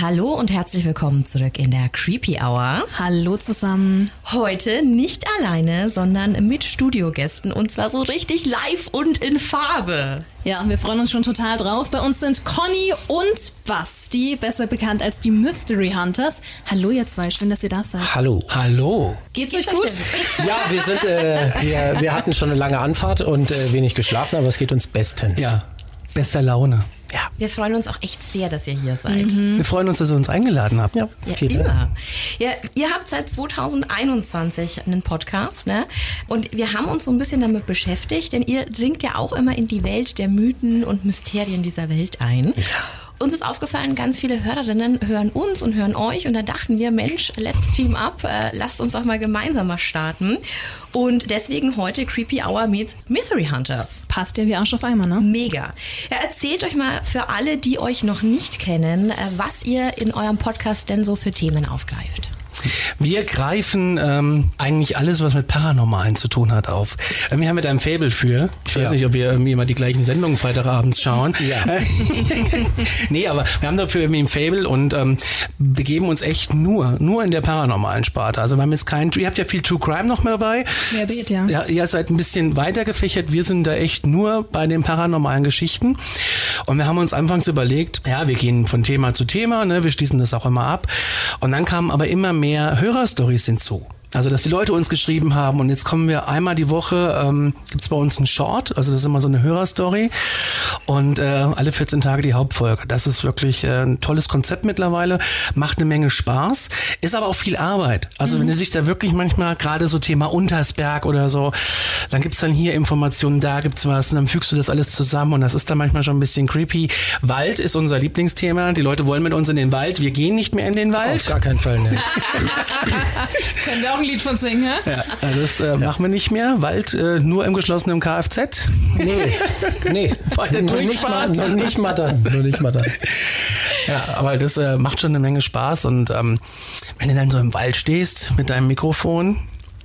Hallo und herzlich willkommen zurück in der Creepy Hour. Hallo zusammen. Heute nicht alleine, sondern mit Studiogästen und zwar so richtig live und in Farbe. Ja, wir freuen uns schon total drauf. Bei uns sind Conny und Basti, besser bekannt als die Mystery Hunters. Hallo ihr zwei, schön, dass ihr da seid. Hallo. Hallo. Geht's, euch gut? Ja, wir sind, äh, wir, wir hatten schon eine lange Anfahrt und äh, wenig geschlafen, aber es geht uns bestens. Ja, bester Laune. Ja. Wir freuen uns auch echt sehr, dass ihr hier seid. Mhm. Wir freuen uns, dass ihr uns eingeladen habt. Ja, ja immer. Ja, ihr habt seit 2021 einen Podcast, ne? Und wir haben uns so ein bisschen damit beschäftigt, denn ihr dringt ja auch immer in die Welt der Mythen und Mysterien dieser Welt ein. Ja. Uns ist aufgefallen, ganz viele Hörerinnen hören uns und hören euch und da dachten wir, Mensch, let's team up, äh, lasst uns doch mal gemeinsam mal starten. Und deswegen heute Creepy Hour meets Mystery Hunters. Passt ja wie Arsch auf einmal, ne? Mega. Ja, erzählt euch mal für alle, die euch noch nicht kennen, äh, was ihr in eurem Podcast denn so für Themen aufgreift. Wir greifen ähm, eigentlich alles, was mit Paranormalen zu tun hat, auf. Ähm, wir haben mit einem Fable für. Ich weiß ja. nicht, ob wir irgendwie immer die gleichen Sendungen Freitagabends schauen. Ja. nee, aber wir haben dafür irgendwie ein Fable und ähm, begeben uns echt nur, nur in der paranormalen Sparte. Also wir haben jetzt kein, ihr habt ja viel True Crime noch mehr dabei. Mehr Beet, ja. ja. Ihr seid ein bisschen weiter gefächert. Wir sind da echt nur bei den paranormalen Geschichten. Und wir haben uns anfangs überlegt, ja, wir gehen von Thema zu Thema, ne, wir schließen das auch immer ab. Und dann kamen aber immer mehr mehr Hörerstories hinzu. Also, dass die Leute uns geschrieben haben und jetzt kommen wir einmal die Woche, ähm, gibt bei uns einen Short, also das ist immer so eine Hörerstory und äh, alle 14 Tage die Hauptfolge. Das ist wirklich äh, ein tolles Konzept mittlerweile, macht eine Menge Spaß, ist aber auch viel Arbeit. Also mhm. wenn du dich da wirklich manchmal, gerade so Thema Untersberg oder so, dann gibt's dann hier Informationen, da gibt's was und dann fügst du das alles zusammen und das ist dann manchmal schon ein bisschen creepy. Wald ist unser Lieblingsthema, die Leute wollen mit uns in den Wald, wir gehen nicht mehr in den Wald. Auf gar keinen Fall, ne. Ein Lied von singen, hä? Ja, also das äh, ja. machen wir nicht mehr. Wald äh, nur im geschlossenen Kfz. Nee, nee. Bei der nur nicht mal, nur nicht mal dann. Nur nicht mal dann. Ja, aber das äh, macht schon eine Menge Spaß und ähm, wenn du dann so im Wald stehst mit deinem Mikrofon,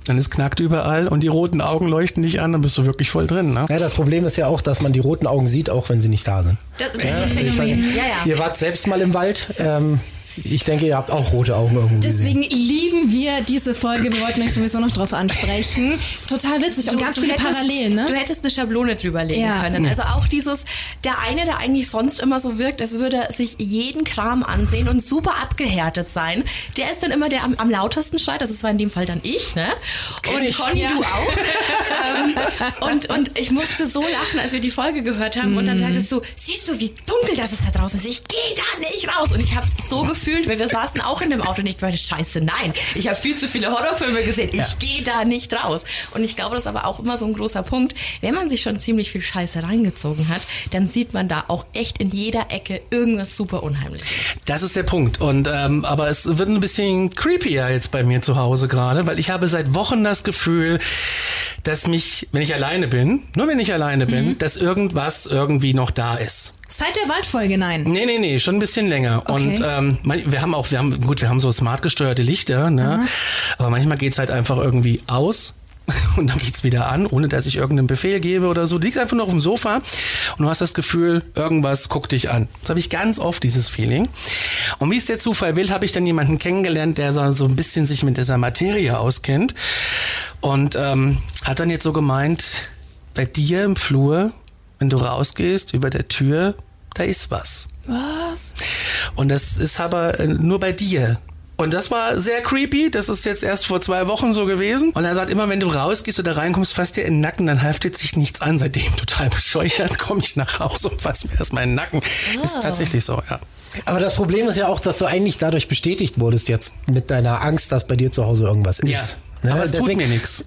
dann ist knackt überall und die roten Augen leuchten dich an, dann bist du wirklich voll drin. Ne? Ja, das Problem ist ja auch, dass man die roten Augen sieht, auch wenn sie nicht da sind. Das, das ja, ist ein Phänomen. Ja, ja. Ihr wart selbst mal im Wald. Ähm, ich denke, ihr habt auch rote Augen irgendwo. Deswegen gesehen. lieben wir diese Folge. Wir wollten euch sowieso noch drauf ansprechen. Total witzig du, und ganz viele hättest, Parallelen. Ne? Du hättest eine Schablone drüberlegen ja. können. Also auch dieses, der eine, der eigentlich sonst immer so wirkt, als würde sich jeden Kram ansehen und super abgehärtet sein, der ist dann immer der am, am lautesten schreit. Das war in dem Fall dann ich, ne? Und ich. Conny, ja. du auch. Ähm, und, und ich musste so lachen, als wir die Folge gehört haben. Mm. Und dann mhm. sagtest du, siehst du, wie dunkel das ist da draußen ist? Ich gehe da nicht raus. Und ich habe es so gefühlt gefühlt, weil wir saßen auch in dem Auto nicht, weil scheiße, nein, ich habe viel zu viele Horrorfilme gesehen, ich ja. gehe da nicht raus. Und ich glaube, das ist aber auch immer so ein großer Punkt, wenn man sich schon ziemlich viel Scheiße reingezogen hat, dann sieht man da auch echt in jeder Ecke irgendwas super unheimliches. Das ist der Punkt. Und ähm, aber es wird ein bisschen creepier jetzt bei mir zu Hause gerade, weil ich habe seit Wochen das Gefühl, dass mich, wenn ich alleine bin, nur wenn ich alleine bin, mhm. dass irgendwas irgendwie noch da ist. Seit der Waldfolge, nein. Nee, nee, nee, schon ein bisschen länger. Okay. Und ähm, wir haben auch, wir haben, gut, wir haben so smart gesteuerte Lichter, ne? Aber manchmal geht's halt einfach irgendwie aus und dann geht's wieder an, ohne dass ich irgendeinen Befehl gebe oder so. Du liegst einfach noch auf dem Sofa und du hast das Gefühl, irgendwas guckt dich an. Das habe ich ganz oft, dieses Feeling. Und wie es der Zufall will, habe ich dann jemanden kennengelernt, der so ein bisschen sich mit dieser Materie auskennt und ähm, hat dann jetzt so gemeint, bei dir im Flur wenn du rausgehst über der Tür, da ist was. Was? Und das ist aber äh, nur bei dir. Und das war sehr creepy. Das ist jetzt erst vor zwei Wochen so gewesen. Und er sagt immer, wenn du rausgehst oder reinkommst, fasst dir in den Nacken, dann haftet sich nichts an. Seitdem total bescheuert komme ich nach Hause und fass mir erstmal in den Nacken. Oh. Ist tatsächlich so, ja. Aber das Problem ist ja auch, dass du eigentlich dadurch bestätigt wurdest jetzt mit deiner Angst, dass bei dir zu Hause irgendwas ist. Ja. Ne? Aber es Deswegen, tut mir nichts.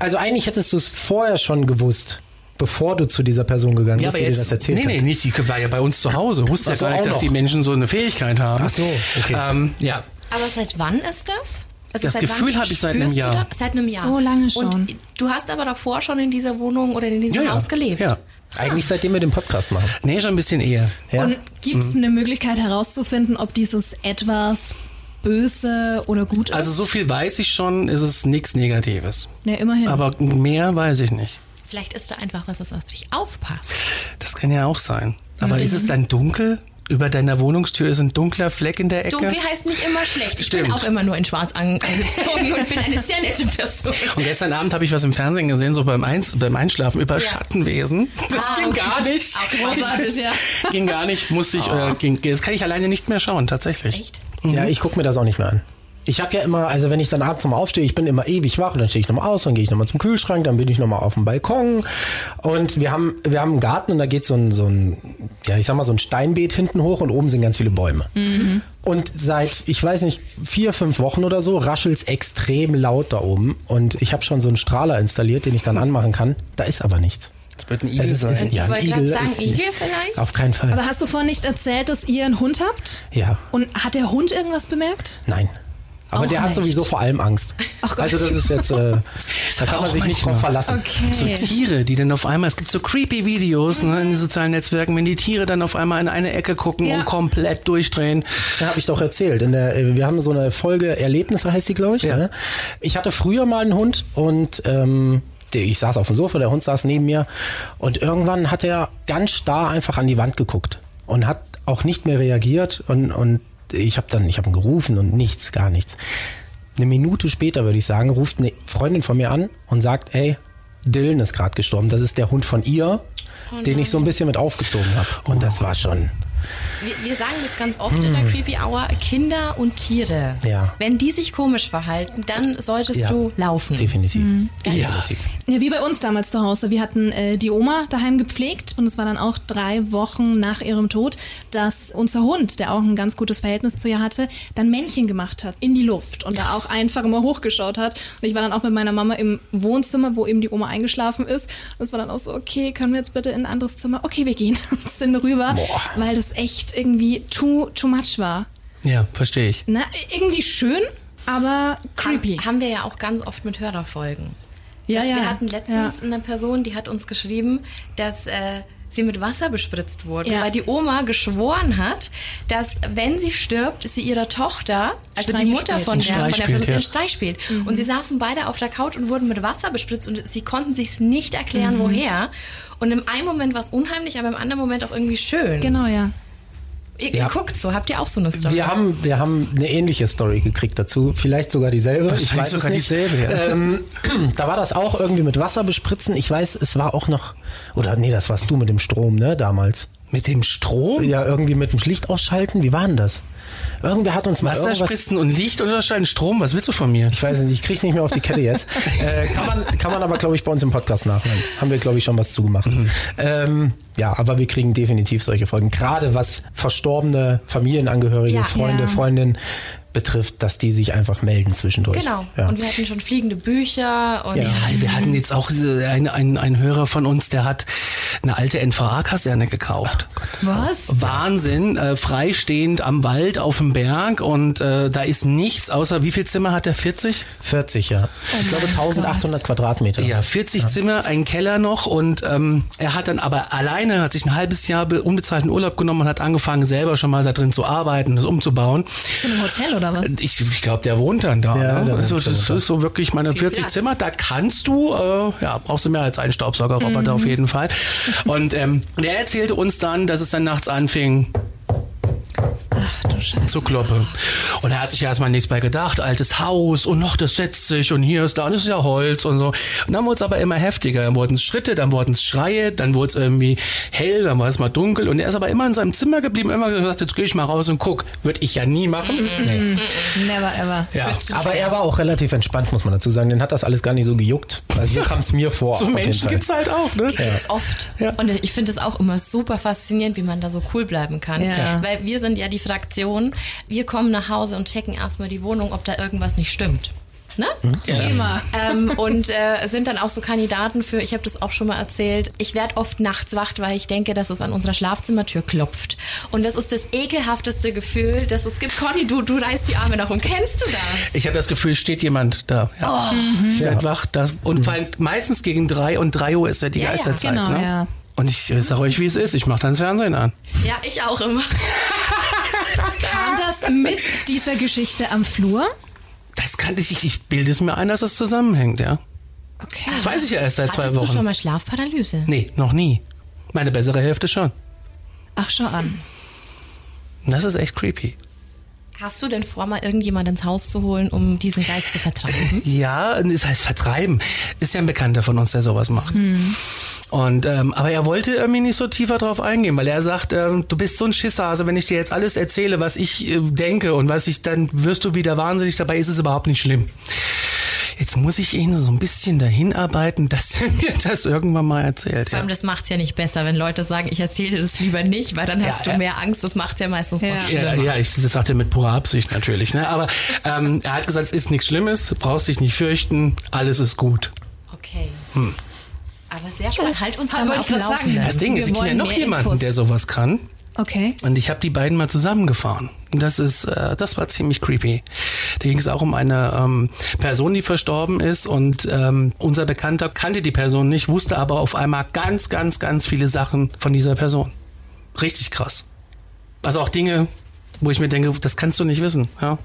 also eigentlich hättest du es vorher schon gewusst bevor du zu dieser Person gegangen ja, bist, die dir das erzählt nee, hat. Nee, nee, nicht. Die war ja bei uns zu Hause. Du wusste ja gar nicht, dass die Menschen so eine Fähigkeit haben. Ach so, okay. Ähm, ja. Aber seit wann ist das? Also das Gefühl habe ich seit einem Jahr. Seit einem Jahr. So lange schon. Und du hast aber davor schon in dieser Wohnung oder in diesem ja, Haus gelebt. Ja. Eigentlich seitdem wir den Podcast machen. Nee, schon ein bisschen eher. Ja. Und gibt es eine Möglichkeit herauszufinden, ob dieses etwas böse oder gut ist? Also so viel weiß ich schon, ist es nichts Negatives. ja, immerhin. Aber mehr weiß ich nicht. Vielleicht ist da einfach was, das auf dich aufpasst. Das kann ja auch sein. Aber ist es dann dunkel? Über deiner Wohnungstür ist ein dunkler Fleck in der Ecke. Dunkel heißt nicht immer schlecht. Ich Stimmt. bin auch immer nur in schwarz an- angezogen und bin eine sehr nette Person. Und gestern Abend habe ich was im Fernsehen gesehen, so beim, Eins, beim Einschlafen über Ja. Schattenwesen. Das Ah, ging okay. gar nicht. Großartig, ja. Ging gar nicht, musste ich, äh, ging, das kann ich alleine nicht mehr schauen, tatsächlich. Echt? Ja, ich gucke mir das auch nicht mehr an. Ich habe ja immer, also wenn ich dann abends nochmal aufstehe, ich bin immer ewig wach, dann stehe ich nochmal aus, dann gehe ich nochmal zum Kühlschrank, dann bin ich nochmal auf dem Balkon und wir haben, wir haben einen Garten und da geht so ein, so ein, ja ich sag mal so ein Steinbeet hinten hoch und oben sind ganz viele Bäume. Und seit, ich weiß nicht, vier, fünf Wochen oder so raschelt's extrem laut da oben und ich habe schon so einen Strahler installiert, den ich dann anmachen kann. Da ist aber nichts. Das wird ein Es Igel ist, sein. ist, ja, ich wollte gerade sagen, Igel vielleicht? Auf keinen Fall. Aber hast du vorhin nicht erzählt, dass ihr einen Hund habt? ja. Und hat der Hund irgendwas bemerkt? Nein. Aber Auch der hat nicht. sowieso vor allem Angst. Ach Gott. Also das ist jetzt, äh, da kann man sich nicht drauf verlassen. So Okay. Tiere, die dann auf einmal, es gibt so creepy Videos ne, in den sozialen Netzwerken, wenn die Tiere dann auf einmal in eine Ecke gucken Ja. und komplett durchdrehen. Da habe ich doch erzählt. In der, äh, wir haben so eine Folge Erlebnisse heißt die, glaube ich. Ja. Ne? Ich hatte früher mal einen Hund und ähm, ich saß auf dem Sofa, der Hund saß neben mir und irgendwann hat er ganz starr einfach an die Wand geguckt und hat auch nicht mehr reagiert und, und ich habe dann, ich habe ihn gerufen und nichts, gar nichts. Eine Minute später, würde ich sagen, ruft eine Freundin von mir an und sagt, ey, Dylan ist gerade gestorben. Das ist der Hund von ihr, den ich so ein bisschen mit aufgezogen habe. Und das war schon, Wir, wir sagen das ganz oft in der Creepy Hour, Kinder und Tiere. Ja. Wenn die sich komisch verhalten, dann solltest Ja. du laufen. definitiv. Ja. definitiv. Ja, wie bei uns damals zu Hause. Wir hatten äh, die Oma daheim gepflegt und es war dann auch drei Wochen nach ihrem Tod, dass unser Hund, der auch ein ganz gutes Verhältnis zu ihr hatte, dann Männchen gemacht hat in die Luft und da auch einfach immer hochgeschaut hat. Und ich war dann auch mit meiner Mama im Wohnzimmer, wo eben die Oma eingeschlafen ist. Und es war dann auch so, okay, können wir jetzt bitte in ein anderes Zimmer? Okay, wir gehen und sind rüber, Boah. weil das echt irgendwie too, too much war. Ja, verstehe ich. Na, irgendwie schön, aber creepy. Haben, haben wir ja auch ganz oft mit Hörerfolgen. Ja, Dass ja. Wir hatten letztens eine Person, die hat uns geschrieben, dass äh, sie mit Wasser bespritzt wurde, Ja. weil die Oma geschworen hat, dass wenn sie stirbt, sie ihrer Tochter, also die Streiche Mutter spielt. von der, von der Streich Person, spielt, ja. einen Streich spielt. Und sie saßen beide auf der Couch und wurden mit Wasser bespritzt und sie konnten sich nicht Mhm. erklären, woher. Und im einen Moment war es unheimlich, aber im anderen Moment auch irgendwie schön. Genau, ja. Ihr, Ja. ihr guckt so, habt ihr auch so eine Story? Wir haben, wir haben eine ähnliche Story gekriegt dazu, vielleicht sogar dieselbe. Ich weiß sogar es nicht. dieselbe, ja. ähm, da war das auch irgendwie mit Wasser bespritzen. Ich weiß, es war auch noch, oder nee, das warst du mit dem Strom, ne, damals. Mit dem Strom? Ja, irgendwie mit dem Licht ausschalten. Wie war denn das? Irgendwer hat uns mal Wasser irgendwas... spritzen und Licht unterscheiden, Strom, was willst du von mir? Ich weiß nicht, ich krieg's nicht mehr auf die Kette jetzt. äh, kann, man, kann man aber, glaube ich, bei uns im Podcast nachhören. Haben wir, glaube ich, schon was zugemacht. Ähm, ja, aber wir kriegen definitiv solche Folgen. Gerade was verstorbene Familienangehörige, Ja. Freunde, Ja. Freundinnen betrifft, dass die sich einfach melden zwischendurch. Genau. Ja. Und wir hatten schon fliegende Bücher und Ja, wir hatten jetzt auch äh, einen, einen, einen Hörer von uns, der hat eine alte NVA-Kaserne gekauft. Was? Wahnsinn, äh, freistehend am Wald auf dem Berg und äh, da ist nichts außer, wie viel Zimmer hat er? 40? 40, ja. ich glaube 1800 Quadratmeter. Ja, 40 Zimmer, ein Keller noch und ähm, er hat dann aber alleine, hat sich ein halbes Jahr be- unbezahlten Urlaub genommen und hat angefangen selber schon mal da drin zu arbeiten, das umzubauen. Zu einem Hotel oder was? Ich, ich glaube, der wohnt dann da. Ja, ne? also, das da. ist so wirklich meine 40 Platz. Zimmer. Da kannst du, äh, ja, brauchst du mehr als einen Staubsaugerroboter auf jeden Fall. Und ähm, der erzählte uns dann, dass es dann nachts anfing du Scheiße. zu kloppen. Und er hat sich erstmal nichts bei gedacht. Altes Haus und noch, das setzt sich und hier ist da und das ist ja Holz und so. Und dann wurde es aber immer heftiger. Dann wurden es Schritte, dann wurden es Schreie, dann wurde es irgendwie hell, dann war es mal dunkel. Und er ist aber immer in seinem Zimmer geblieben, immer gesagt, jetzt gehe ich mal raus und guck. Würde ich ja nie machen. Nee. Never ever. Ja. Aber er war auch relativ entspannt, muss man dazu sagen. Den hat das alles gar nicht so gejuckt. Also so kam es mir vor. So Menschen Fall. gibt's halt auch, ne? Gibt's oft. Ja. Und ich finde es auch immer super faszinierend, wie man da so cool bleiben kann. Ja. Weil wir sind ja die Fraktion, wir kommen nach Hause und checken erstmal die Wohnung, ob da irgendwas nicht stimmt. Ne? Immer. ähm, und äh, sind dann auch so Kandidaten für, ich habe das auch schon mal erzählt, ich werde oft nachts wach, weil ich denke, dass es an unserer Schlafzimmertür klopft. Und das ist das ekelhafteste Gefühl, das es gibt. Conny, du, du reißt die Arme nach um. Kennst du das? Ich habe das Gefühl, es steht jemand da. Ja. Ich werd wach. Das, und vor allem meistens gegen drei und drei Uhr ist ja die Ja, ja, Geisterzeit. Genau, ne? Und ich äh, sage euch, wie es ist. Ich mache dann das Fernsehen an. Ja, ich auch immer. Kam das mit dieser Geschichte am Flur? Das kann ich, ich bilde es mir ein, dass es zusammenhängt, ja. Okay. Das weiß ich ja erst seit zwei Hattest du schon Wochen. mal Schlafparalyse? Nee, noch nie. Meine bessere Hälfte schon. Ach, schau an. Das ist echt creepy. Hast du denn vor, mal irgendjemand ins Haus zu holen, um diesen Geist zu vertreiben? Ja, das heißt vertreiben. Ist ja ein Bekannter von uns, der sowas macht. Und ähm, aber er wollte irgendwie nicht so tiefer drauf eingehen, weil er sagt, ähm, du bist so ein Schisshase, wenn ich dir jetzt alles erzähle, was ich äh, denke und was ich, dann wirst du wieder wahnsinnig. Dabei ist es überhaupt nicht schlimm. Jetzt muss ich ihn so ein bisschen dahin arbeiten, dass er mir das irgendwann mal erzählt. Vor Ja. allem, das macht's ja nicht besser, wenn Leute sagen, ich erzähle dir das lieber nicht, weil dann hast Ja, du ja. mehr Angst. Das macht's ja meistens Ja. noch Ja, schlimmer. ja, ich, das sagt er mit purer Absicht natürlich. Ne? Aber ähm, er hat gesagt, es ist nichts Schlimmes, brauchst dich nicht fürchten, alles ist gut. Okay. Aber sehr spannend. Halt uns mal wollte auf. Laufenden. Das Ding ist, ich kenne ja noch jemanden, Infos. der sowas kann. Okay. Und ich habe die beiden mal zusammengefahren. Das ist, äh, das war ziemlich creepy. Da ging es auch um eine ähm, Person, die verstorben ist und ähm, unser Bekannter kannte die Person nicht, wusste aber auf einmal ganz, ganz, ganz viele Sachen von dieser Person. Richtig krass. Also auch Dinge, wo ich mir denke, das kannst du nicht wissen. Ja.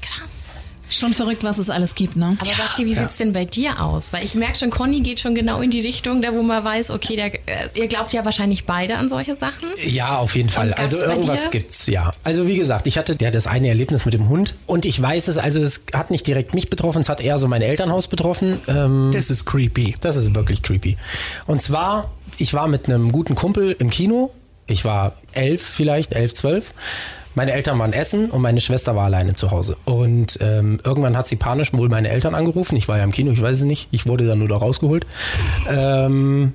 Krass. Schon verrückt, was es alles gibt, ne? Aber Basti, wie sieht's denn bei dir aus? Weil ich merke schon, Conny geht schon genau in die Richtung, da wo man weiß, okay, der, äh, ihr glaubt ja wahrscheinlich beide an solche Sachen. Ja, auf jeden Fall. Also irgendwas gibt's, ja. Also wie gesagt, ich hatte ja das eine Erlebnis mit dem Hund und ich weiß es, also es hat nicht direkt mich betroffen, es hat eher so mein Elternhaus betroffen. Ähm, Das ist creepy. das ist wirklich creepy. Und zwar, ich war mit einem guten Kumpel im Kino. Ich war elf vielleicht, elf, zwölf. Meine Eltern waren essen und meine Schwester war alleine zu Hause. Und ähm, irgendwann hat sie panisch wohl meine Eltern angerufen. Ich war ja im Kino, ich weiß es nicht. Ich wurde dann nur da rausgeholt. Ähm,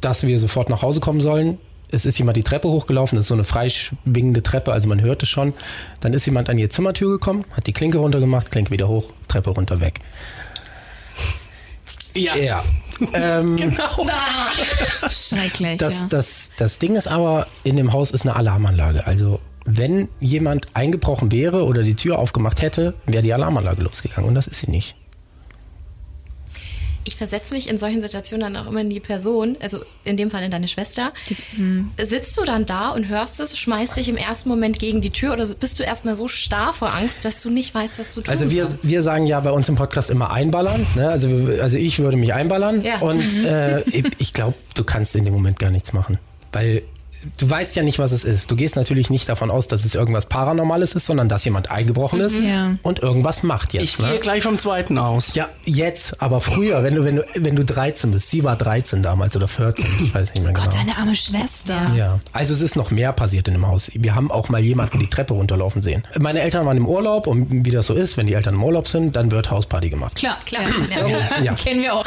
dass wir sofort nach Hause kommen sollen. Es ist jemand die Treppe hochgelaufen, das ist so eine freischwingende Treppe, also man hört es schon. Dann ist jemand an ihre Zimmertür gekommen, hat die Klinke runtergemacht, Klinke wieder hoch, Treppe runter weg. Ja. Ja. ähm, Genau. Schrecklich, das, ja. das, das Ding ist aber, in dem Haus ist eine Alarmanlage. Also wenn jemand eingebrochen wäre oder die Tür aufgemacht hätte, wäre die Alarmanlage losgegangen und das ist sie nicht. Ich versetze mich in solchen Situationen dann auch immer in die Person, also in dem Fall in deine Schwester. Sitzt du dann da und hörst es, schmeißt dich im ersten Moment gegen die Tür oder bist du erstmal so starr vor Angst, dass du nicht weißt, was du tun Also wir, wir sagen ja bei uns im Podcast immer einballern. Ne? Also, also ich würde mich einballern Ja. und äh, ich- ich glaube, du kannst in dem Moment gar nichts machen. Weil du weißt ja nicht, was es ist. Du gehst natürlich nicht davon aus, dass es irgendwas Paranormales ist, sondern dass jemand eingebrochen ist Ja. und irgendwas macht jetzt. Ich ne? gehe gleich vom zweiten aus. Ja, jetzt, aber früher, wenn du, wenn du, wenn du 13 bist. Sie war 13 damals oder 14, ich weiß nicht mehr genau. Gott, deine arme Schwester. Ja, also es ist noch mehr passiert in dem Haus. Wir haben auch mal jemanden die Treppe runterlaufen sehen. Meine Eltern waren im Urlaub und wie das so ist, wenn die Eltern im Urlaub sind, dann wird Hausparty gemacht. Klar, Klar. Ja. Ja. Kennen wir auch.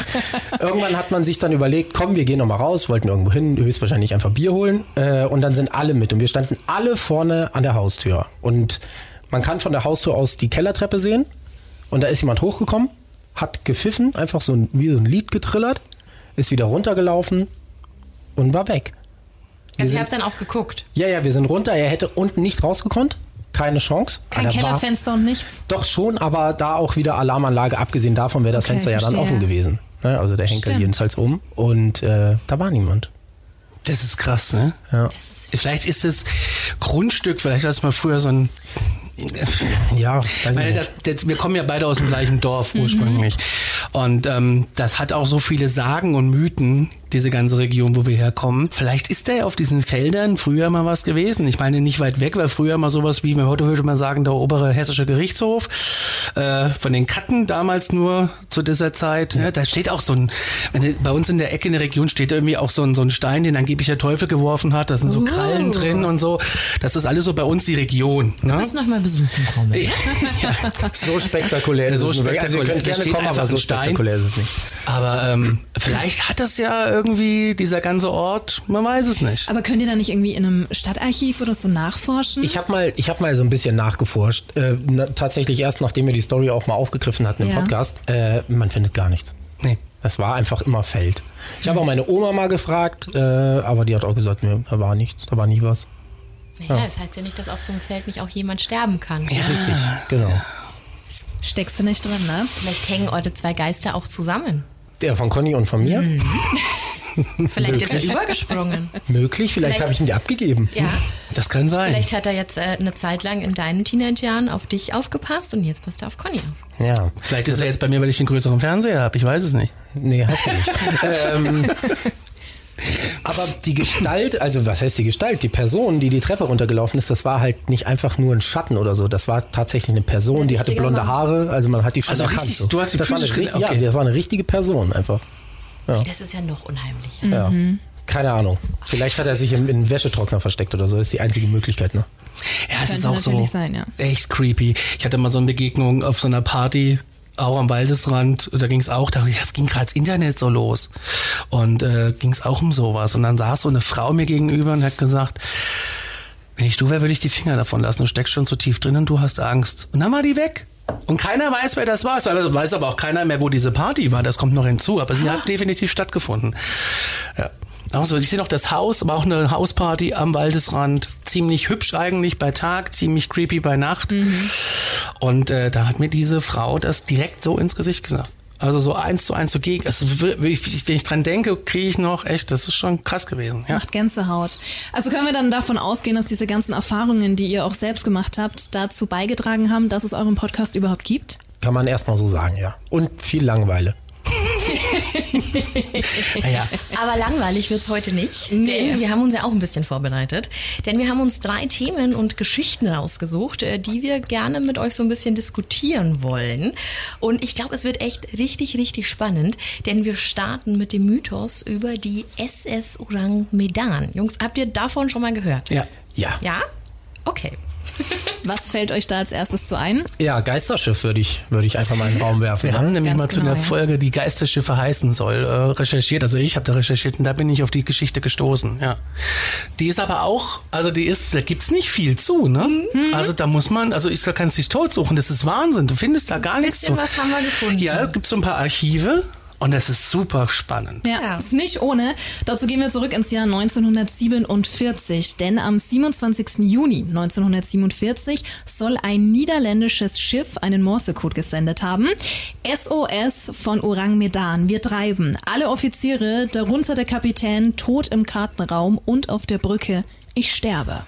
Irgendwann hat man sich dann überlegt, komm, wir gehen noch mal raus, wollten irgendwo hin, höchstwahrscheinlich einfach Bier holen äh, und dann sind alle mit und wir standen alle vorne an der Haustür und man kann von der Haustür aus die Kellertreppe sehen und da ist jemand hochgekommen, hat gepfiffen, einfach so ein, wie so ein Lied getrillert, ist wieder runtergelaufen und war weg. Wir Also ihr habt dann auch geguckt. Ja, ja, wir sind runter, er hätte unten nicht rausgekonnt, keine Chance. Kein da war- Kellerfenster und nichts. Doch schon, aber da auch wieder Alarmanlage, abgesehen davon wäre das Okay, Fenster ja dann offen gewesen. Ne? Also der Henker Stimmt. jedenfalls um und äh, da war niemand. Das ist krass, ne? Ja. Vielleicht ist das Grundstück, vielleicht hast du mal früher so ein. Ja, weiß ich Weil nicht. das, das, wir kommen ja beide aus dem gleichen Dorf ursprünglich. Und ähm, das hat auch so viele Sagen und Mythen, diese ganze Region, wo wir herkommen. Vielleicht ist da ja auf diesen Feldern früher mal was gewesen. Ich meine, nicht weit weg war früher mal sowas wie, heute würde man sagen, der obere hessische Gerichtshof. Äh, von den Katten damals nur zu dieser Zeit. Ne? Da steht auch so ein, wenn bei uns in der Ecke in der Region steht irgendwie auch so ein, so ein Stein, den angeblich der Teufel geworfen hat. Da sind so Krallen drin und so. Das ist alles so bei uns die Region. Ne? Du musst noch mal besuchen kommen. so spektakulär ist So es nicht. Also ihr spektakulär. könnt gerne kommen, aber so Stein. spektakulär ist es nicht. Aber ähm, vielleicht hat das ja irgendwie dieser ganze Ort, man weiß es nicht. Aber könnt ihr da nicht irgendwie in einem Stadtarchiv oder so nachforschen? Ich habe mal, ich habe mal so ein bisschen nachgeforscht. Äh, na, tatsächlich erst, nachdem wir die Story auch mal aufgegriffen hatten im Ja. Podcast. Äh, man findet gar nichts. Nee. Es war einfach immer Feld. Ich habe auch meine Oma mal gefragt, äh, aber die hat auch gesagt, nee, da war nichts, da war nie was. Naja, das heißt ja nicht, dass auf so einem Feld nicht auch jemand sterben kann. Richtig, genau. Steckst du nicht drin, ne? Vielleicht hängen eure zwei Geister auch zusammen. Der von Conny und von mir. Vielleicht ist er übergesprungen. Möglich, vielleicht, Vielleicht- habe ich ihn dir abgegeben. Ja. Das kann sein. Vielleicht hat er jetzt äh, eine Zeit lang in deinen Teenagerjahren auf dich aufgepasst und jetzt passt er auf Conny auf. Ja. Vielleicht ist er jetzt bei mir, weil ich den größeren Fernseher habe. Ich weiß es nicht. Nee, hast du nicht. ähm, aber die Gestalt, also was heißt die Gestalt? Die Person, die die Treppe runtergelaufen ist, das war halt nicht einfach nur ein Schatten oder so. Das war tatsächlich eine Person, Ein die hatte blonde Mann. Haare. Also man hat die schon Also erkannt. richtig, so. du hast die das war eine, gesehen? Ja, Okay. das war eine richtige Person einfach. Ja. Das ist ja noch unheimlicher. Ja. Keine Ahnung. Vielleicht hat er sich im, im Wäschetrockner versteckt oder so. Das ist die einzige Möglichkeit, ne? Ja, es ist auch so sein, ja. echt creepy. Ich hatte mal so eine Begegnung auf so einer Party, auch am Waldesrand. Da ging es auch, da ging gerade das Internet so los. Und äh, ging es auch um sowas. Und dann saß so eine Frau mir gegenüber und hat gesagt, wenn ich du wäre, würde ich die Finger davon lassen. Du steckst schon zu tief drin und du hast Angst. Und dann war die weg. Und keiner weiß, wer das war. Es weiß aber auch keiner mehr, wo diese Party war. Das kommt noch hinzu. Aber sie hat definitiv stattgefunden. Ja. Also ich sehe noch das Haus, aber auch eine Hausparty am Waldesrand. Ziemlich hübsch eigentlich bei Tag, ziemlich creepy bei Nacht. Und äh, da hat mir diese Frau das direkt so ins Gesicht gesagt. Also so eins zu eins so gegen. Also, wenn ich wenn ich dran denke, kriege ich noch echt, das ist schon krass gewesen. Ja. Macht Gänsehaut. Also können wir dann davon ausgehen, dass diese ganzen Erfahrungen, die ihr auch selbst gemacht habt, dazu beigetragen haben, dass es euren Podcast überhaupt gibt? Kann man erstmal so sagen, ja. Und viel Langeweile. Naja, Aber langweilig wird's heute nicht, denn wir haben uns ja auch ein bisschen vorbereitet. Denn wir haben uns drei Themen und Geschichten rausgesucht, äh, die wir gerne mit euch so ein bisschen diskutieren wollen. Und ich glaube, es wird echt richtig, richtig spannend, denn wir starten mit dem Mythos über die SS Orang Medan. Jungs, habt ihr davon schon mal gehört? ja. Ja. Ja? Okay. Was fällt euch da als erstes zu ein? Ja, Geisterschiff würde ich, würde ich einfach mal in den Raum werfen. Wir ne? haben nämlich Ganz mal zu genau, einer ja. Folge, die Geisterschiffe heißen soll, äh, recherchiert. Also ich habe da recherchiert und da bin ich auf die Geschichte gestoßen. Ja, die ist aber auch, also die ist, da gibt's nicht viel zu, ne? Mhm. Also da muss man, also ich da kannst dich tot suchen. Das ist Wahnsinn. Du findest da gar nichts Bisschen zu. was haben wir gefunden. Ja, gibt's so ein paar Archive und das ist super spannend. Ja, Ja. ist nicht ohne. Dazu gehen wir zurück ins Jahr 1947, denn am 27. Juni 1947 soll ein niederländisches Schiff einen Morsecode gesendet haben. SOS von Orang Medan. Wir treiben. Alle Offiziere, darunter der Kapitän, tot im Kartenraum und auf der Brücke. Ich sterbe.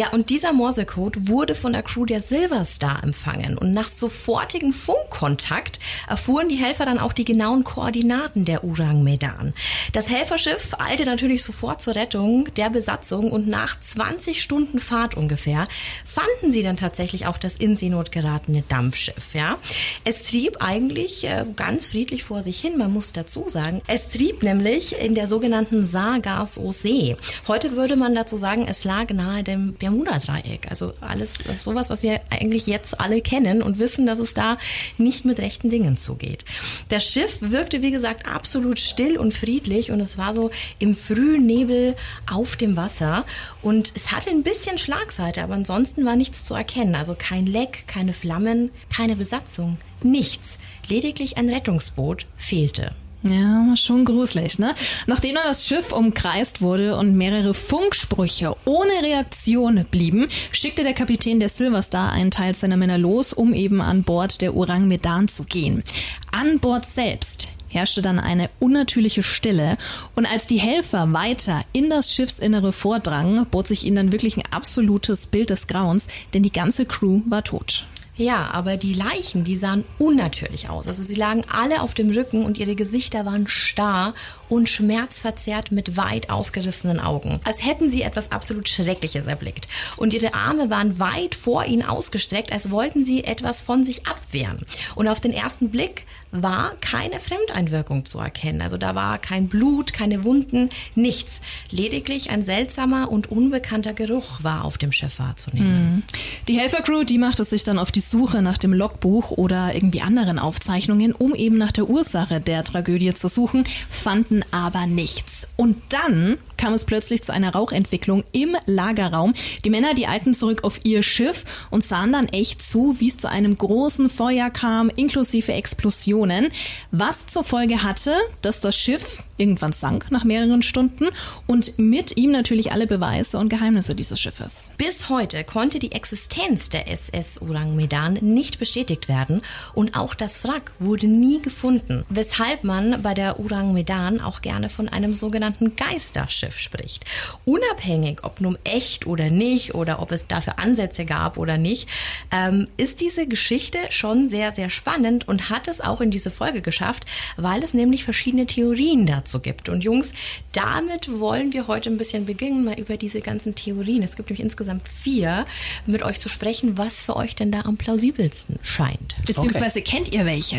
Ja, und dieser Morsecode wurde von der Crew der Silver Star empfangen. Und nach sofortigem Funkkontakt erfuhren die Helfer dann auch die genauen Koordinaten der Urang Medan. Das Helferschiff eilte natürlich sofort zur Rettung der Besatzung und nach 20 Stunden Fahrt ungefähr fanden sie dann tatsächlich auch das in Seenot geratene Dampfschiff. Ja, Es trieb eigentlich äh, ganz friedlich vor sich hin, man muss dazu sagen. Es trieb nämlich in der sogenannten Sargasso-See. Heute würde man dazu sagen, es lag nahe dem Bermuda-Dreieck. Also alles das sowas, was wir eigentlich jetzt alle kennen und wissen, dass es da nicht mit rechten Dingen zugeht. Das Schiff wirkte, wie gesagt, absolut still und friedlich und es war so im frühen Nebel auf dem Wasser und es hatte ein bisschen Schlagseite, aber ansonsten war nichts zu erkennen. Also kein Leck, keine Flammen, keine Besatzung, nichts. Lediglich ein Rettungsboot fehlte. Ja, schon gruselig, ne? Nachdem dann das Schiff umkreist wurde und mehrere Funksprüche ohne Reaktion blieben, schickte der Kapitän der Silver Star einen Teil seiner Männer los, um eben an Bord der Orang Medan zu gehen. An Bord selbst herrschte dann eine unnatürliche Stille und als die Helfer weiter in das Schiffsinnere vordrangen, bot sich ihnen dann wirklich ein absolutes Bild des Grauens, denn die ganze Crew war tot. Ja, aber die Leichen, die sahen unnatürlich aus. Also sie lagen alle auf dem Rücken und ihre Gesichter waren starr und schmerzverzerrt mit weit aufgerissenen Augen. Als hätten sie etwas absolut Schreckliches erblickt. Und ihre Arme waren weit vor ihnen ausgestreckt, als wollten sie etwas von sich abwehren. Und auf den ersten Blick war keine Fremdeinwirkung zu erkennen. Also da war kein Blut, keine Wunden, nichts. Lediglich ein seltsamer und unbekannter Geruch war auf dem Schiff wahrzunehmen. Die Helfercrew, die machte sich dann auf die Suche nach dem Logbuch oder irgendwie anderen Aufzeichnungen, um eben nach der Ursache der Tragödie zu suchen, fanden aber nichts. Und dann kam es plötzlich zu einer Rauchentwicklung im Lagerraum. Die Männer, die eilten zurück auf ihr Schiff und sahen dann echt zu, wie es zu einem großen Feuer kam, inklusive Explosionen, was zur Folge hatte, dass das Schiff irgendwann sank nach mehreren Stunden und mit ihm natürlich alle Beweise und Geheimnisse dieses Schiffes. Bis heute konnte die Existenz der SS Orang Medan nicht bestätigt werden und auch das Wrack wurde nie gefunden, weshalb man bei der Orang Medan auch gerne von einem sogenannten Geisterschiff spricht. Unabhängig, ob nun echt oder nicht oder ob es dafür Ansätze gab oder nicht, ähm, ist diese Geschichte schon sehr, sehr spannend und hat es auch in diese Folge geschafft, weil es nämlich verschiedene Theorien dazu so gibt. Und Jungs, damit wollen wir heute ein bisschen beginnen, mal über diese ganzen Theorien. Es gibt nämlich insgesamt vier, mit euch zu sprechen, was für euch denn da am plausibelsten scheint. Beziehungsweise okay. kennt ihr welche?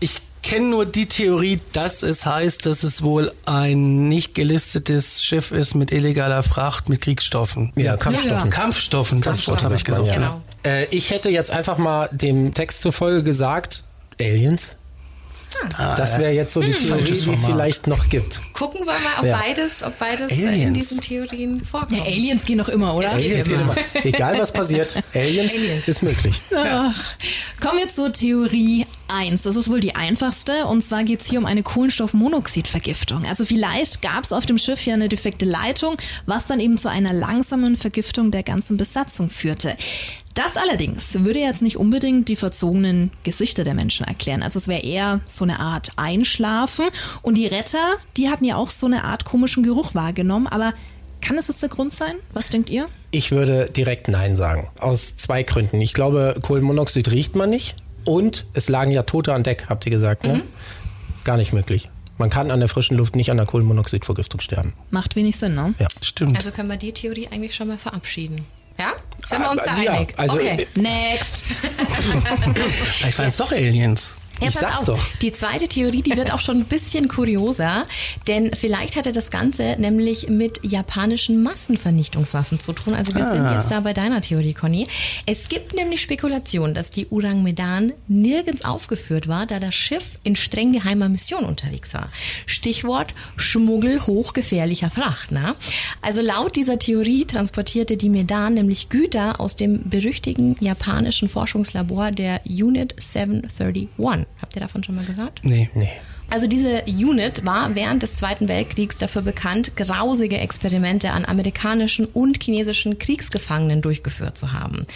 Ich kenne nur die Theorie, dass es heißt, dass es wohl ein nicht gelistetes Schiff ist mit illegaler Fracht mit Kriegsstoffen. Ja, Kampfstoffen. Ja. Kampfstoffen, das Wort habe ich gesucht. Ja. Genau. Äh, ich hätte jetzt einfach mal dem Text zufolge gesagt, Aliens. Ah, das wäre jetzt so die hm. Theorie, die es vielleicht noch gibt. Gucken wir mal, ob ja. beides, ob beides in diesen Theorien vorkommt. Ja, Aliens gehen noch immer, oder? Aliens gehen immer. Egal was passiert, Aliens, Aliens. ist möglich. Ja. Kommen wir zur Theorie 1. Das ist wohl die einfachste. Und zwar geht es hier um eine Kohlenstoffmonoxidvergiftung. Also vielleicht gab es auf dem Schiff ja eine defekte Leitung, was dann eben zu einer langsamen Vergiftung der ganzen Besatzung führte. Das allerdings würde jetzt nicht unbedingt die verzogenen Gesichter der Menschen erklären. Also es wäre eher so eine Art Einschlafen. Und die Retter, die hatten ja auch so eine Art komischen Geruch wahrgenommen. Aber kann das jetzt der Grund sein? Was denkt ihr? Ich würde direkt Nein sagen. Aus zwei Gründen. Ich glaube, Kohlenmonoxid riecht man nicht. Und es lagen ja Tote an Deck, habt ihr gesagt, ne? Mhm. Gar nicht möglich. Man kann an der frischen Luft nicht an der Kohlenmonoxidvergiftung sterben. Macht wenig Sinn, ne? Ja, stimmt. Also können wir die Theorie eigentlich schon mal verabschieden. Ja? Sind wir uns da ja, einig? Also okay. Äh, Next. Vielleicht waren es doch Aliens. Ja, ich sag's auf. doch. Die zweite Theorie, die wird auch schon ein bisschen kurioser, denn vielleicht hatte das Ganze nämlich mit japanischen Massenvernichtungswaffen zu tun. Also wir ah. sind jetzt da bei deiner Theorie, Conny. Es gibt nämlich Spekulationen, dass die Urang Medan nirgends aufgeführt war, da das Schiff in streng geheimer Mission unterwegs war. Stichwort Schmuggel hochgefährlicher Fracht. Ne? Also laut dieser Theorie transportierte die Medan nämlich Güter aus dem berüchtigten japanischen Forschungslabor der Unit 731. Habt ihr davon schon mal gehört? Nee. Nee. Also diese Unit war während des Zweiten Weltkriegs dafür bekannt, grausige Experimente an amerikanischen und chinesischen Kriegsgefangenen durchgeführt zu haben.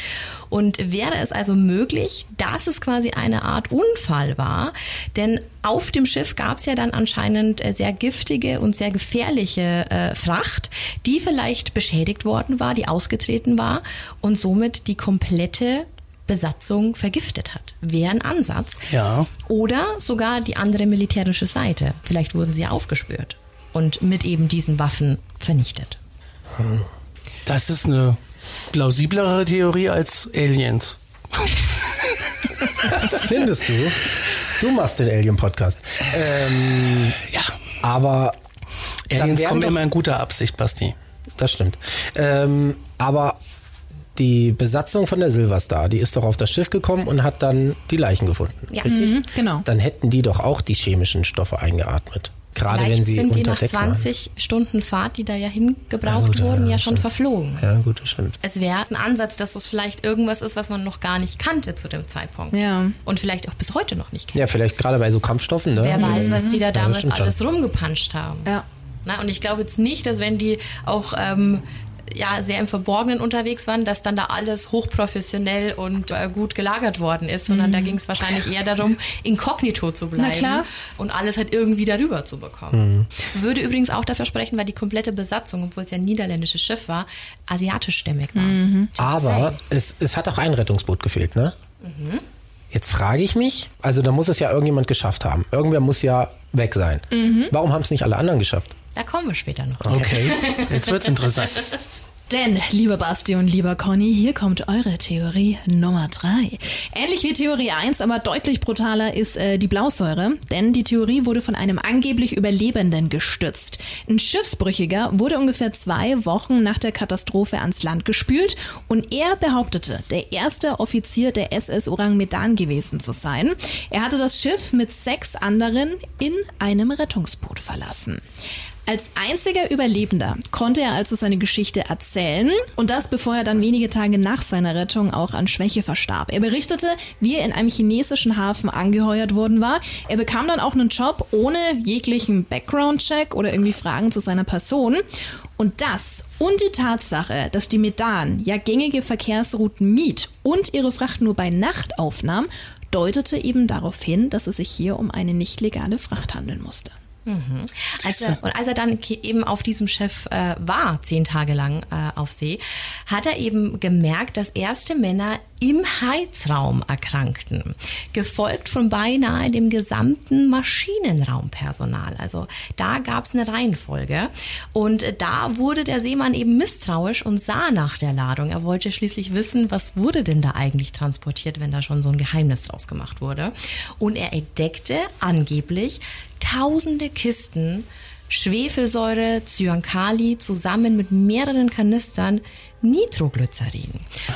Und wäre es also möglich, dass es quasi eine Art Unfall war, denn auf dem Schiff gab es ja dann anscheinend äh, sehr giftige und sehr gefährliche äh, Fracht, die vielleicht beschädigt worden war, die ausgetreten war und somit die komplette Besatzung vergiftet hat. Wäre ein Ansatz. Ja. Oder sogar die andere militärische Seite. Vielleicht wurden sie aufgespürt und mit eben diesen Waffen vernichtet. Das ist eine plausiblere Theorie als Aliens. Findest du? Du machst den Alien-Podcast. Ähm, ja. Aber Aliens kommen immer in guter Absicht, Basti. Das stimmt. Ähm, aber die Besatzung von der Silverstar, die ist doch auf das Schiff gekommen und hat dann die Leichen gefunden. Ja. Richtig? Mhm, genau. Dann hätten die doch auch die chemischen Stoffe eingeatmet. Gerade Vielleicht wenn sie sind die nach 20 waren. Stunden Fahrt, die da ja hingebraucht ja, wurden, ja, schon stimmt. verflogen. Ja, gut, das stimmt. Es wäre ein Ansatz, dass das vielleicht irgendwas ist, was man noch gar nicht kannte zu dem Zeitpunkt. Ja. Und vielleicht auch bis heute noch nicht kennt. Ja, vielleicht gerade bei so Kampfstoffen. Ne? Wer weiß, was die da Ja, damals schon. alles rumgepanscht haben. Ja. Na, und ich glaube jetzt nicht, dass wenn die auch ähm, ja, sehr im Verborgenen unterwegs waren, dass dann da alles hochprofessionell und äh, gut gelagert worden ist, sondern da ging es wahrscheinlich eher darum, inkognito zu bleiben klar. und alles halt irgendwie darüber zu bekommen. Würde übrigens auch dafür sprechen, weil die komplette Besatzung, obwohl es ja ein niederländisches Schiff war, asiatischstämmig war. Just Aber es, es hat auch ein Rettungsboot gefehlt, ne? Jetzt frage ich mich, also da muss es ja irgendjemand geschafft haben. Irgendwer muss ja weg sein. Warum haben es nicht alle anderen geschafft? Da kommen wir später noch. Okay, jetzt wird's interessant. Denn, lieber Basti und lieber Conny, hier kommt eure Theorie Nummer drei. Ähnlich wie Theorie 1, aber deutlich brutaler ist äh, die Blausäure, denn die Theorie wurde von einem angeblich Überlebenden gestützt. Ein Schiffsbrüchiger wurde ungefähr zwei Wochen nach der Katastrophe ans Land gespült und er behauptete, der erste Offizier der SS Orang Medan gewesen zu sein. Er hatte das Schiff mit sechs anderen in einem Rettungsboot verlassen. Als einziger Überlebender konnte er also seine Geschichte erzählen und das bevor er dann wenige Tage nach seiner Rettung auch an Schwäche verstarb. Er berichtete, wie er in einem chinesischen Hafen angeheuert worden war. Er bekam dann auch einen Job ohne jeglichen Background-Check oder irgendwie Fragen zu seiner Person. Und das und die Tatsache, dass die Medan ja gängige Verkehrsrouten mied und ihre Fracht nur bei Nacht aufnahm, deutete eben darauf hin, dass es sich hier um eine nicht legale Fracht handeln musste. Mhm. Als er, und als er dann eben auf diesem Schiff äh, war, zehn Tage lang äh, auf See, hat er eben gemerkt, dass erste Männer im Heizraum erkrankten, gefolgt von beinahe dem gesamten Maschinenraumpersonal. Also da gab es eine Reihenfolge und da wurde der Seemann eben misstrauisch und sah nach der Ladung. Er wollte schließlich wissen, was wurde denn da eigentlich transportiert, wenn da schon so ein Geheimnis draus gemacht wurde. Und er entdeckte angeblich tausende Kisten Schwefelsäure, Cyankali zusammen mit mehreren Kanistern Nitroglycerin.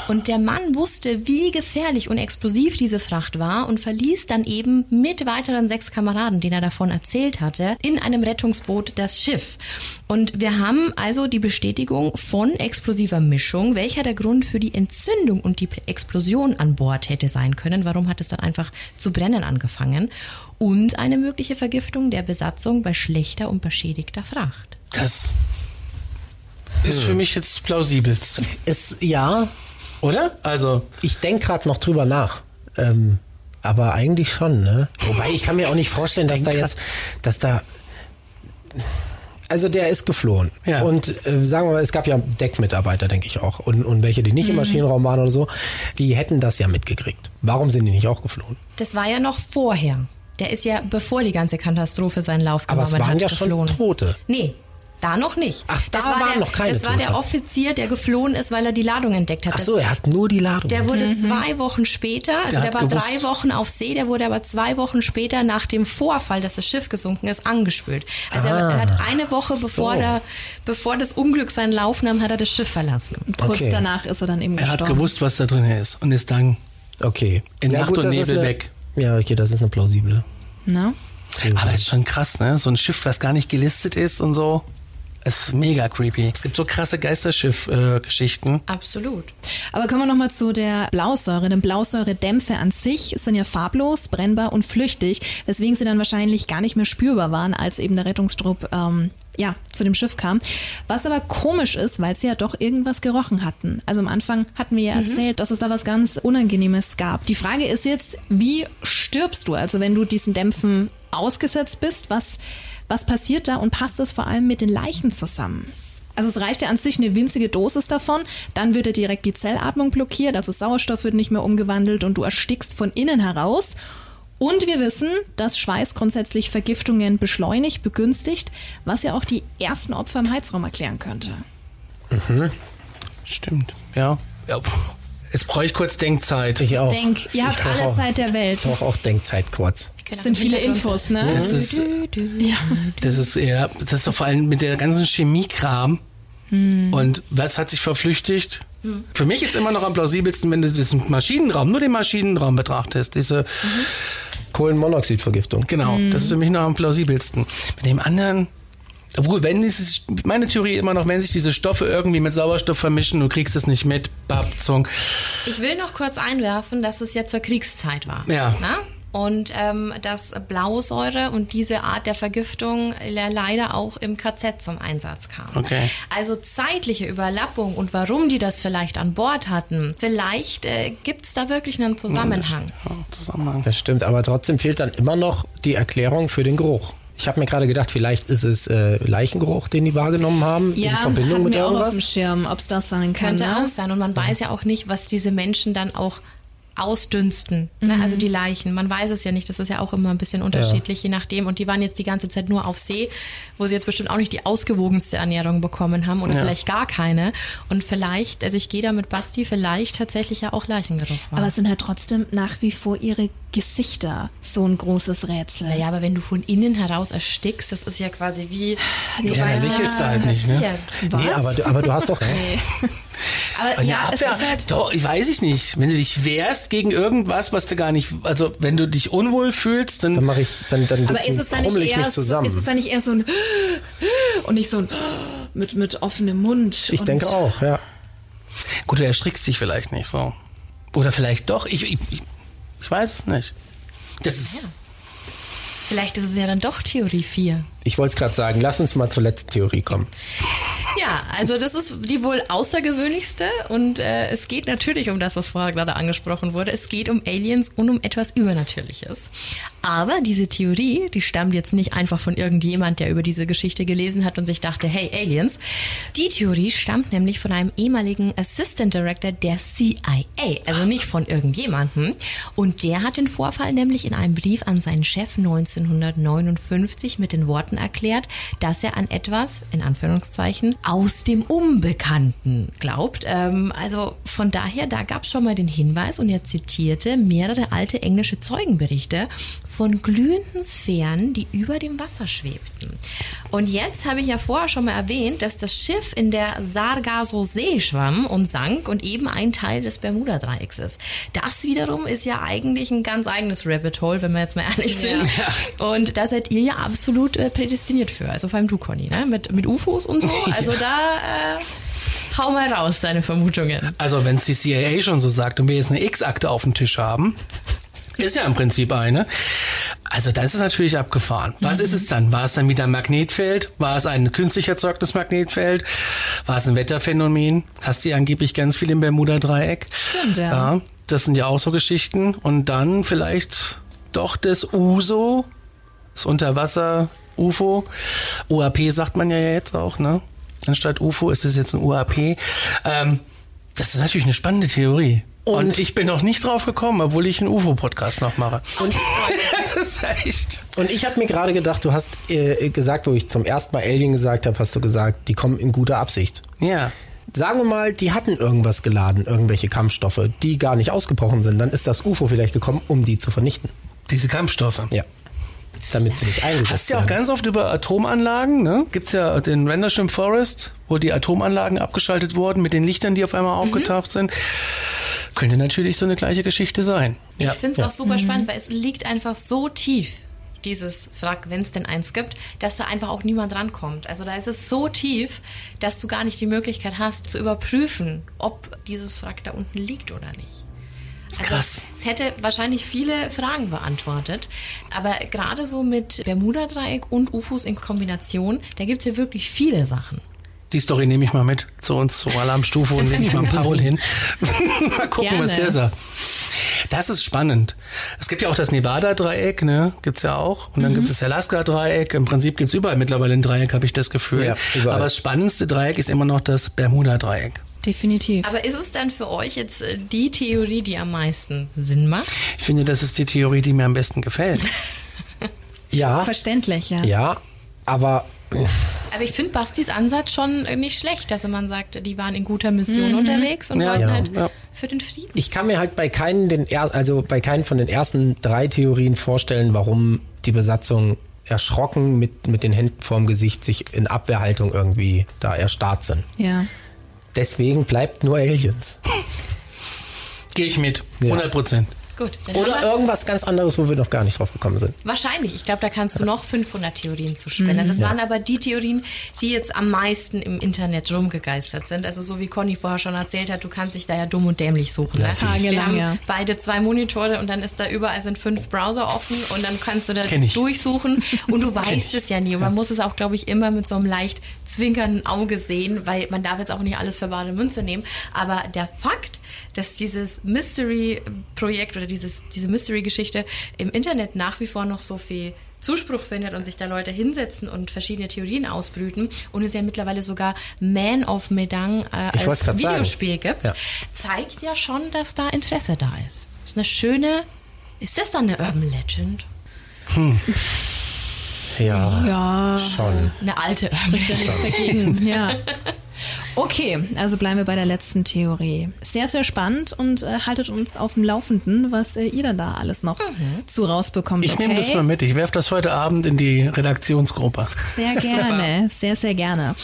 Und der Mann wusste, wie gefährlich und explosiv diese Fracht war und verließ dann eben mit weiteren sechs Kameraden, denen er davon erzählt hatte, in einem Rettungsboot das Schiff. Und wir haben also die Bestätigung von explosiver Mischung, welcher der Grund für die Entzündung und die Explosion an Bord hätte sein können. Warum hat es dann einfach zu brennen angefangen? Und eine mögliche Vergiftung der Besatzung bei schlechter und beschädigter Fracht. Das ist für mich jetzt plausibelste. Ist, ja, Oder? Also, ich denke gerade noch drüber nach. Ähm, aber eigentlich schon, ne? Wobei ich kann mir auch nicht vorstellen, dass da jetzt, dass da. Also der ist geflohen. Ja. Und äh, sagen wir mal, es gab ja Deckmitarbeiter, denke ich auch. Und, und welche, die nicht im Maschinenraum waren oder so, die hätten das ja mitgekriegt. Warum sind die nicht auch geflohen? Das war ja noch vorher. Der ist ja, bevor die ganze Katastrophe seinen Lauf Aber genommen es waren hat, ja geflohen. schon Tote. Nee, da noch nicht. Ach, da das war waren der, noch keine Das war der Tote. Offizier, der geflohen ist, weil er die Ladung entdeckt hat. Ach so, er hat nur die Ladung. Der wurde zwei Wochen später, also Der der, hat war gewusst. drei Wochen auf See, der wurde aber zwei Wochen später nach dem Vorfall, dass das Schiff gesunken ist, angespült. Also er, er hat eine Woche bevor, so. der, bevor das Unglück seinen Lauf nahm, hat er das Schiff verlassen. Und kurz Okay. danach ist er dann eben er hat gestorben. gewusst, was da drin ist und ist dann. okay. In Nacht und das ist Nebel eine, weg. Ja, okay, das ist eine plausible. Na? Aber es ist schon krass, ne? So ein Schiff, was gar nicht gelistet ist und so. Es ist mega creepy. Es gibt so krasse Geisterschiff-Geschichten. Absolut. Aber kommen wir nochmal zu der Blausäure. Denn Blausäuredämpfe an sich sind ja farblos, brennbar und flüchtig, weswegen sie dann wahrscheinlich gar nicht mehr spürbar waren, als eben der Rettungstrupp ähm, ja, zu dem Schiff kam. Was aber komisch ist, weil sie ja doch irgendwas gerochen hatten. Also am Anfang hatten wir ja erzählt, dass es da was ganz Unangenehmes gab. Die Frage ist jetzt, wie stirbst du? Also wenn du diesen Dämpfen ausgesetzt bist, was, was passiert da und passt das vor allem mit den Leichen zusammen? Also es reicht ja an sich eine winzige Dosis davon, dann wird ja direkt die Zellatmung blockiert, also Sauerstoff wird nicht mehr umgewandelt und du erstickst von innen heraus. Und wir wissen, dass Schweiß grundsätzlich Vergiftungen beschleunigt, begünstigt, was ja auch die ersten Opfer im Heizraum erklären könnte. Stimmt, ja. ja. Jetzt brauche ich kurz Denkzeit. Ich auch. Denk, ihr habt alle auch- Zeit der Welt. Ich brauche auch Denkzeit kurz. Das sind viele Infos, ne? Das ist, Ja. das ist eher, das ist doch vor allem mit der ganzen Chemiekram. Und was hat sich verflüchtigt? Für mich ist immer noch am plausibelsten, wenn du diesen Maschinenraum, nur den Maschinenraum betrachtest. Diese, Kohlenmonoxidvergiftung. genau, das ist für mich noch am plausibelsten. Mit dem anderen, obwohl, wenn dieses, meine Theorie immer noch, wenn sich diese Stoffe irgendwie mit Sauerstoff vermischen, du kriegst es nicht mit, Babzung. Ich will noch kurz einwerfen, dass es ja zur Kriegszeit war. Ja. Na? Und ähm, dass Blausäure und diese Art der Vergiftung le- leider auch im KZ zum Einsatz kam. Okay. Also zeitliche Überlappung und warum die das vielleicht an Bord hatten, vielleicht äh, gibt es da wirklich einen Zusammenhang. Ja, Zusammenhang. Das stimmt, aber trotzdem fehlt dann immer noch die Erklärung für den Geruch. Ich habe mir gerade gedacht, vielleicht ist es äh, Leichengeruch, den die wahrgenommen haben, in Ja, Verbindung hatten mit wir auch auf dem irgendwas. Schirm, ob es das sein kann. Könnte ne? auch sein. Und man weiß ja auch nicht, was diese Menschen dann auch ausdünsten. Ne? Also die Leichen. Man weiß es ja nicht. Das ist ja auch immer ein bisschen unterschiedlich, je nachdem. Und die waren jetzt die ganze Zeit nur auf See, wo sie jetzt bestimmt auch nicht die ausgewogenste Ernährung bekommen haben oder vielleicht gar keine. Und vielleicht, also ich gehe da mit Basti, vielleicht tatsächlich ja auch Leichengeruch war. Aber es sind halt trotzdem nach wie vor ihre Gesichter so ein großes Rätsel. naja, aber wenn du von innen heraus erstickst, das ist ja quasi wie... Du Ja, weißt lächelst du was halt nicht, ne? passiert. Nee, aber, du- aber du hast doch. Aber Eine ja, es Abwehr, ist halt. doch, ich weiß ich nicht. Wenn du dich wehrst gegen irgendwas, was du gar nicht, also wenn du dich unwohl fühlst, dann, Dann mache ich, dann, dann Aber ist es dann nicht eher so, ist es dann nicht eher so ein und nicht so ein mit, mit offenem Mund? ich und denke auch, ja. gut, du erschrickst dich vielleicht nicht so. Oder vielleicht doch, ich, ich, ich, ich weiß es nicht. Das ist, Vielleicht ist es ja dann doch Theorie 4. Ich wollte es gerade sagen, lass uns mal zur letzten Theorie kommen. Ja, also das ist die wohl außergewöhnlichste und äh, es geht natürlich um das, was vorher gerade angesprochen wurde. Es geht um Aliens und um etwas Übernatürliches. Aber diese Theorie, die stammt jetzt nicht einfach von irgendjemand, der über diese Geschichte gelesen hat und sich dachte, hey, Aliens. Die Theorie stammt nämlich von einem ehemaligen Assistant Director der CIA, also nicht von irgendjemandem. Und der hat den Vorfall nämlich in einem Brief an seinen Chef 1959 mit den Worten erklärt, dass er an etwas, in Anführungszeichen, aus dem Unbekannten glaubt. Ähm, also von daher, da gab es schon mal den Hinweis und er zitierte mehrere alte englische Zeugenberichte von glühenden Sphären, die über dem Wasser schwebten. Und jetzt habe ich ja vorher schon mal erwähnt, dass das Schiff in der Sargasso-See schwamm und sank und eben ein Teil des Bermuda-Dreiecks ist. Das wiederum ist ja eigentlich ein ganz eigenes Rabbit Hole, wenn wir jetzt mal ehrlich sind. Und da seid ihr ja absolut äh, prädestiniert für. Also vor allem du, Conny, ne? mit, mit UFOs und so. Also da äh, hau mal raus deine Vermutungen. also wenn es die CIA schon so sagt und wir jetzt eine X-Akte auf dem Tisch haben, ist ja im Prinzip eine. Also da ist es natürlich abgefahren. Was ist es dann? War es dann wieder ein Magnetfeld? War es ein künstlich erzeugtes Magnetfeld? War es ein Wetterphänomen? Hast du angeblich ganz viel im Bermuda-Dreieck? Stimmt, ja. ja. Das sind ja auch so Geschichten. Und dann vielleicht doch das USO, das Unterwasser-UFO. UAP sagt man ja jetzt auch, ne? Anstatt UFO ist es jetzt ein UAP. Ähm, das ist natürlich eine spannende Theorie. Und, Und- ich bin noch nicht drauf gekommen, obwohl ich einen UFO-Podcast noch mache. Und das ist echt. Und ich habe mir gerade gedacht, du hast äh, gesagt, wo ich zum ersten Mal Alien gesagt habe, hast du gesagt, die kommen in guter Absicht. Ja. Sagen wir mal, die hatten irgendwas geladen, irgendwelche Kampfstoffe, die gar nicht ausgebrochen sind. Dann ist das UFO vielleicht gekommen, um die zu vernichten. Diese Kampfstoffe. Ja. Damit sie nicht Hast eingesetzt du ja auch ganz oft über Atomanlagen, ne? Gibt's ja den Rendersham Forest, wo die Atomanlagen abgeschaltet wurden mit den Lichtern, die auf einmal aufgetaucht sind. Könnte natürlich so eine gleiche Geschichte sein. Ja. Ich finde es auch super spannend, weil es liegt einfach so tief, dieses Wrack, wenn es denn eins gibt, dass da einfach auch niemand rankommt. Also da ist es so tief, dass du gar nicht die Möglichkeit hast zu überprüfen, ob dieses Wrack da unten liegt oder nicht. Also, krass. Es hätte wahrscheinlich viele Fragen beantwortet. Aber gerade so mit Bermuda-Dreieck und UFOs in Kombination, da gibt es ja wirklich viele Sachen. Die Story nehme ich mal mit zu uns zur Alarmstufe und nehme ich mal Paul hin. mal gucken, Gerne. was der sagt. Das ist spannend. Es gibt ja auch das Nevada-Dreieck, ne? Gibt's ja auch. Und dann gibt es das Alaska-Dreieck. Im Prinzip gibt's überall mittlerweile ein Dreieck, habe ich das Gefühl. Ja, überall. Aber das spannendste Dreieck ist immer noch das Bermuda-Dreieck. Definitiv. Aber ist es dann für euch jetzt äh, die Theorie, die am meisten Sinn macht? Ich finde, das ist die Theorie, die mir am besten gefällt. Ja, Verständlich, ja. ja, aber Aber ich finde Bastis Ansatz schon nicht schlecht, dass man sagt, die waren in guter Mission unterwegs und Ja, wollten ja, halt ja. für den Frieden. ich kann mir halt bei keinen, den, er- also bei keinen von den ersten drei Theorien vorstellen, warum die Besatzung erschrocken mit, mit den Händen vorm Gesicht sich in Abwehrhaltung irgendwie da erstarrt sind. Ja. Deswegen bleibt nur Aliens. Gehe ich mit. Ja. 100 Prozent. Gut, dann Oder irgendwas ganz anderes, wo wir noch gar nicht drauf gekommen sind. wahrscheinlich. Ich glaube, da kannst du noch 500 Theorien zu spinnen. Das waren aber die Theorien, die jetzt am meisten im Internet rumgegeistert sind. Also so wie Conny vorher schon erzählt hat, du kannst dich da ja dumm und dämlich suchen. Ne? Tagelang, Wir haben ja. beide zwei Monitore und dann ist da überall sind fünf Browser offen und dann kannst du da durchsuchen und du weißt es ja nie. Und man muss es auch, glaube ich, immer mit so einem leicht zwinkernden Auge sehen, weil man darf jetzt auch nicht alles für bare Münze nehmen. Aber der Fakt, dass dieses Mystery-Projekt oder dieses, diese Mystery-Geschichte im Internet nach wie vor noch so viel Zuspruch findet und sich da Leute hinsetzen und verschiedene Theorien ausbrüten und es ja mittlerweile sogar Man of Medan äh, als grad sagen. Videospiel gibt, Ja. zeigt ja schon, dass da Interesse da ist. Das ist eine schöne, ist das dann eine Urban Legend? Ja, Ja. schon. Eine alte Urban Legend. Ja. Okay, also bleiben wir bei der letzten Theorie. Sehr, sehr spannend und äh, haltet uns auf dem Laufenden, was äh, ihr dann da alles noch mhm. zu rausbekommt. Ich okay? nehme das mal mit. Ich werfe das heute Abend in die Redaktionsgruppe. Sehr gerne, sehr, sehr gerne.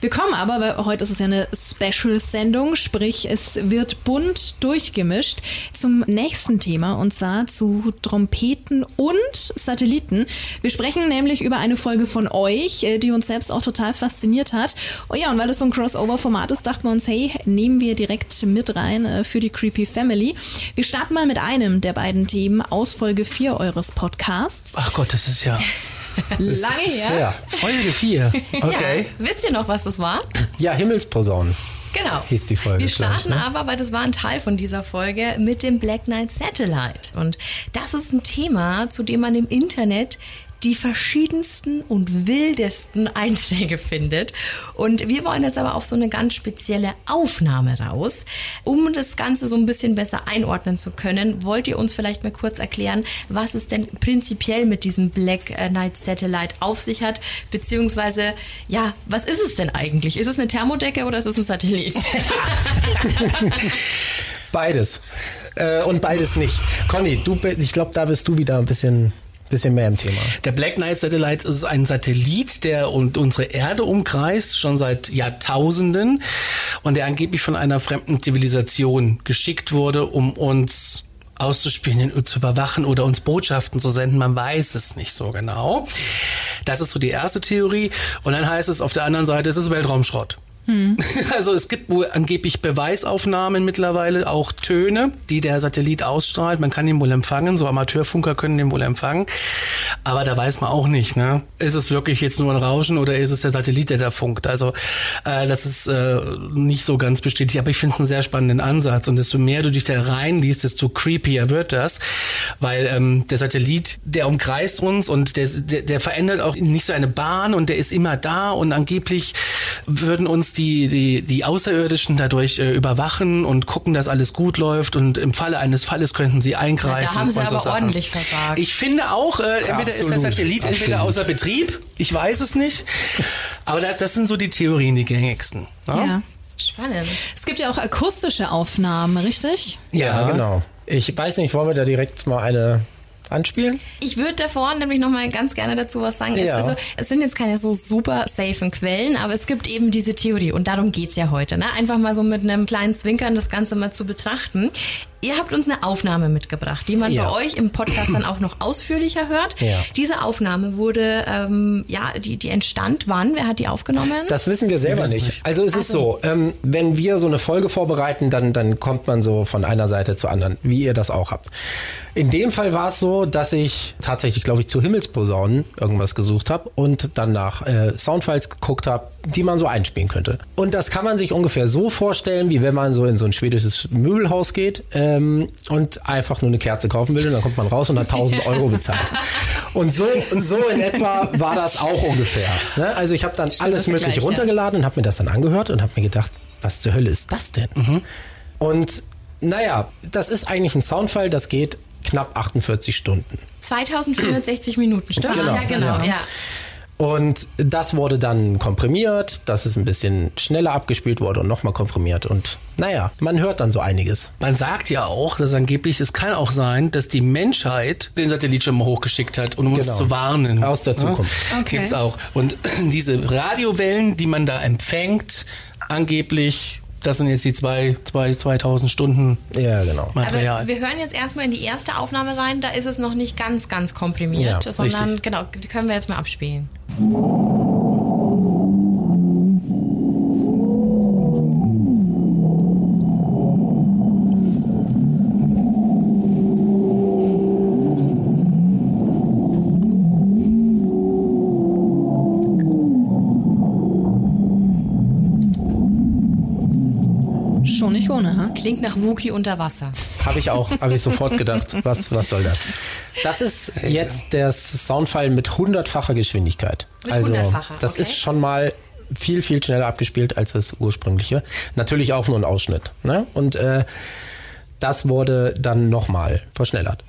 Wir kommen aber, weil heute ist es ja eine Special-Sendung, sprich es wird bunt durchgemischt, zum nächsten Thema und zwar zu Trompeten und Satelliten. Wir sprechen nämlich über eine Folge von euch, äh, die uns selbst auch total fasziniert hat. Oh ja, und weil es so ein Crossover-Format ist, dachten wir uns, hey, nehmen wir direkt mit rein äh, für die Creepy Family. Wir starten mal mit einem der beiden Themen aus Folge 4 eures Podcasts. Ach Gott, das ist ja... Lange her. Folge 4. Okay. Ja, wisst ihr noch, was das war? Ja, Himmelsposaunen. Genau. Hieß die Folge. Wir starten ne? aber, weil das war ein Teil von dieser Folge, mit dem Black Knight Satellite. Und das ist ein Thema, zu dem man im Internet die verschiedensten und wildesten Einträge findet. Und wir wollen jetzt aber auf so eine ganz spezielle Aufnahme raus. Um das Ganze so ein bisschen besser einordnen zu können, wollt ihr uns vielleicht mal kurz erklären, was es denn prinzipiell mit diesem Black Knight Satellite auf sich hat, beziehungsweise, ja, was ist es denn eigentlich? Ist es eine Thermodecke oder ist es ein Satellit? beides. Äh, und beides nicht. Conny, du, ich glaube, da bist du wieder ein bisschen bisschen mehr im Thema. Der Black Knight Satellite ist ein Satellit, der und unsere Erde umkreist, schon seit Jahrtausenden und der angeblich von einer fremden Zivilisation geschickt wurde, um uns auszuspielen zu überwachen oder uns Botschaften zu senden. Man weiß es nicht so genau. Das ist so die erste Theorie. Und dann heißt es auf der anderen Seite, es ist Weltraumschrott. Hm. Also es gibt wohl angeblich Beweisaufnahmen mittlerweile, auch Töne, die der Satellit ausstrahlt. Man kann ihn wohl empfangen, so Amateurfunker können den wohl empfangen. Aber da weiß man auch nicht, ne? Ist es wirklich jetzt nur ein Rauschen oder ist es der Satellit, der da funkt? Also äh, das ist äh, nicht so ganz bestätigt. Aber ich finde es einen sehr spannenden Ansatz. Und desto mehr du dich da reinliest, desto creepier wird das. Weil ähm, der Satellit, der umkreist uns und der, der, der verändert auch nicht seine Bahn und der ist immer da und angeblich würden uns die, die, die Außerirdischen dadurch äh, überwachen und gucken, dass alles gut läuft und im Falle eines Falles könnten sie eingreifen. Ja, da haben sie aber so ordentlich versagt. Ich finde auch, äh, entweder Absolut. ist der Satellit Absolut. entweder außer Betrieb, ich weiß es nicht, aber das, das sind so die Theorien, die gängigsten. Ne? Ja. Spannend. Es gibt ja auch akustische Aufnahmen, richtig? Ja, ja, genau. Ich weiß nicht, wollen wir da direkt mal eine anspielen? Ich würde davor nämlich noch mal ganz gerne dazu was sagen. Ja. Es, also, es sind jetzt keine so super safen Quellen, aber es gibt eben diese Theorie und darum geht's ja heute. Ne? Einfach mal so mit einem kleinen Zwinkern das Ganze mal zu betrachten. Ihr habt uns eine Aufnahme mitgebracht, die man ja. bei euch im Podcast dann auch noch ausführlicher hört. Ja. Diese Aufnahme wurde, ähm, ja, die, die entstand wann? Wer hat die aufgenommen? Das wissen wir selber nicht. nicht. Also es also. ist so, ähm, wenn wir so eine Folge vorbereiten, dann, dann kommt man so von einer Seite zur anderen, wie ihr das auch habt. In dem Fall war es so, dass ich tatsächlich, glaube ich, zu Himmelsposaunen irgendwas gesucht habe und dann nach äh, Soundfiles geguckt habe, die man so einspielen könnte. Und das kann man sich ungefähr so vorstellen, wie wenn man so in so ein schwedisches Möbelhaus geht. Äh, ähm, und einfach nur eine Kerze kaufen will. Und dann kommt man raus und hat 1000 Euro bezahlt. Und so, und so in etwa war das auch ungefähr. Ne? Also ich habe dann Schöner alles Mögliche runtergeladen ja. und habe mir das dann angehört und habe mir gedacht, was zur Hölle ist das denn? Mhm. Und naja, das ist eigentlich ein Soundfile, das geht knapp 48 Stunden. 2460 Minuten, stimmt? Genau, ja, genau. Ja. Und das wurde dann komprimiert, dass es ein bisschen schneller abgespielt wurde und nochmal komprimiert. Und naja, man hört dann so einiges. Man sagt ja auch, dass angeblich, es kann auch sein, dass die Menschheit den Satellit schon mal hochgeschickt hat, um genau. uns zu warnen. Aus der Zukunft. Ja? Okay. Gibt's auch. Und diese Radiowellen, die man da empfängt, angeblich das sind jetzt die zwei, zwei, 2000 Stunden ja, genau. Material. Aber wir hören jetzt erstmal in die erste Aufnahme rein. Da ist es noch nicht ganz, ganz komprimiert, ja, sondern richtig. genau, die können wir jetzt mal abspielen. Klingt nach Wookie unter Wasser. Habe ich auch, habe ich sofort gedacht, was, was soll das? Das ist jetzt der Soundfile mit hundertfacher Geschwindigkeit. Mit also das okay. ist schon mal viel, viel schneller abgespielt als das ursprüngliche. Natürlich auch nur ein Ausschnitt. Ne? Und äh, das wurde dann nochmal verschnellert.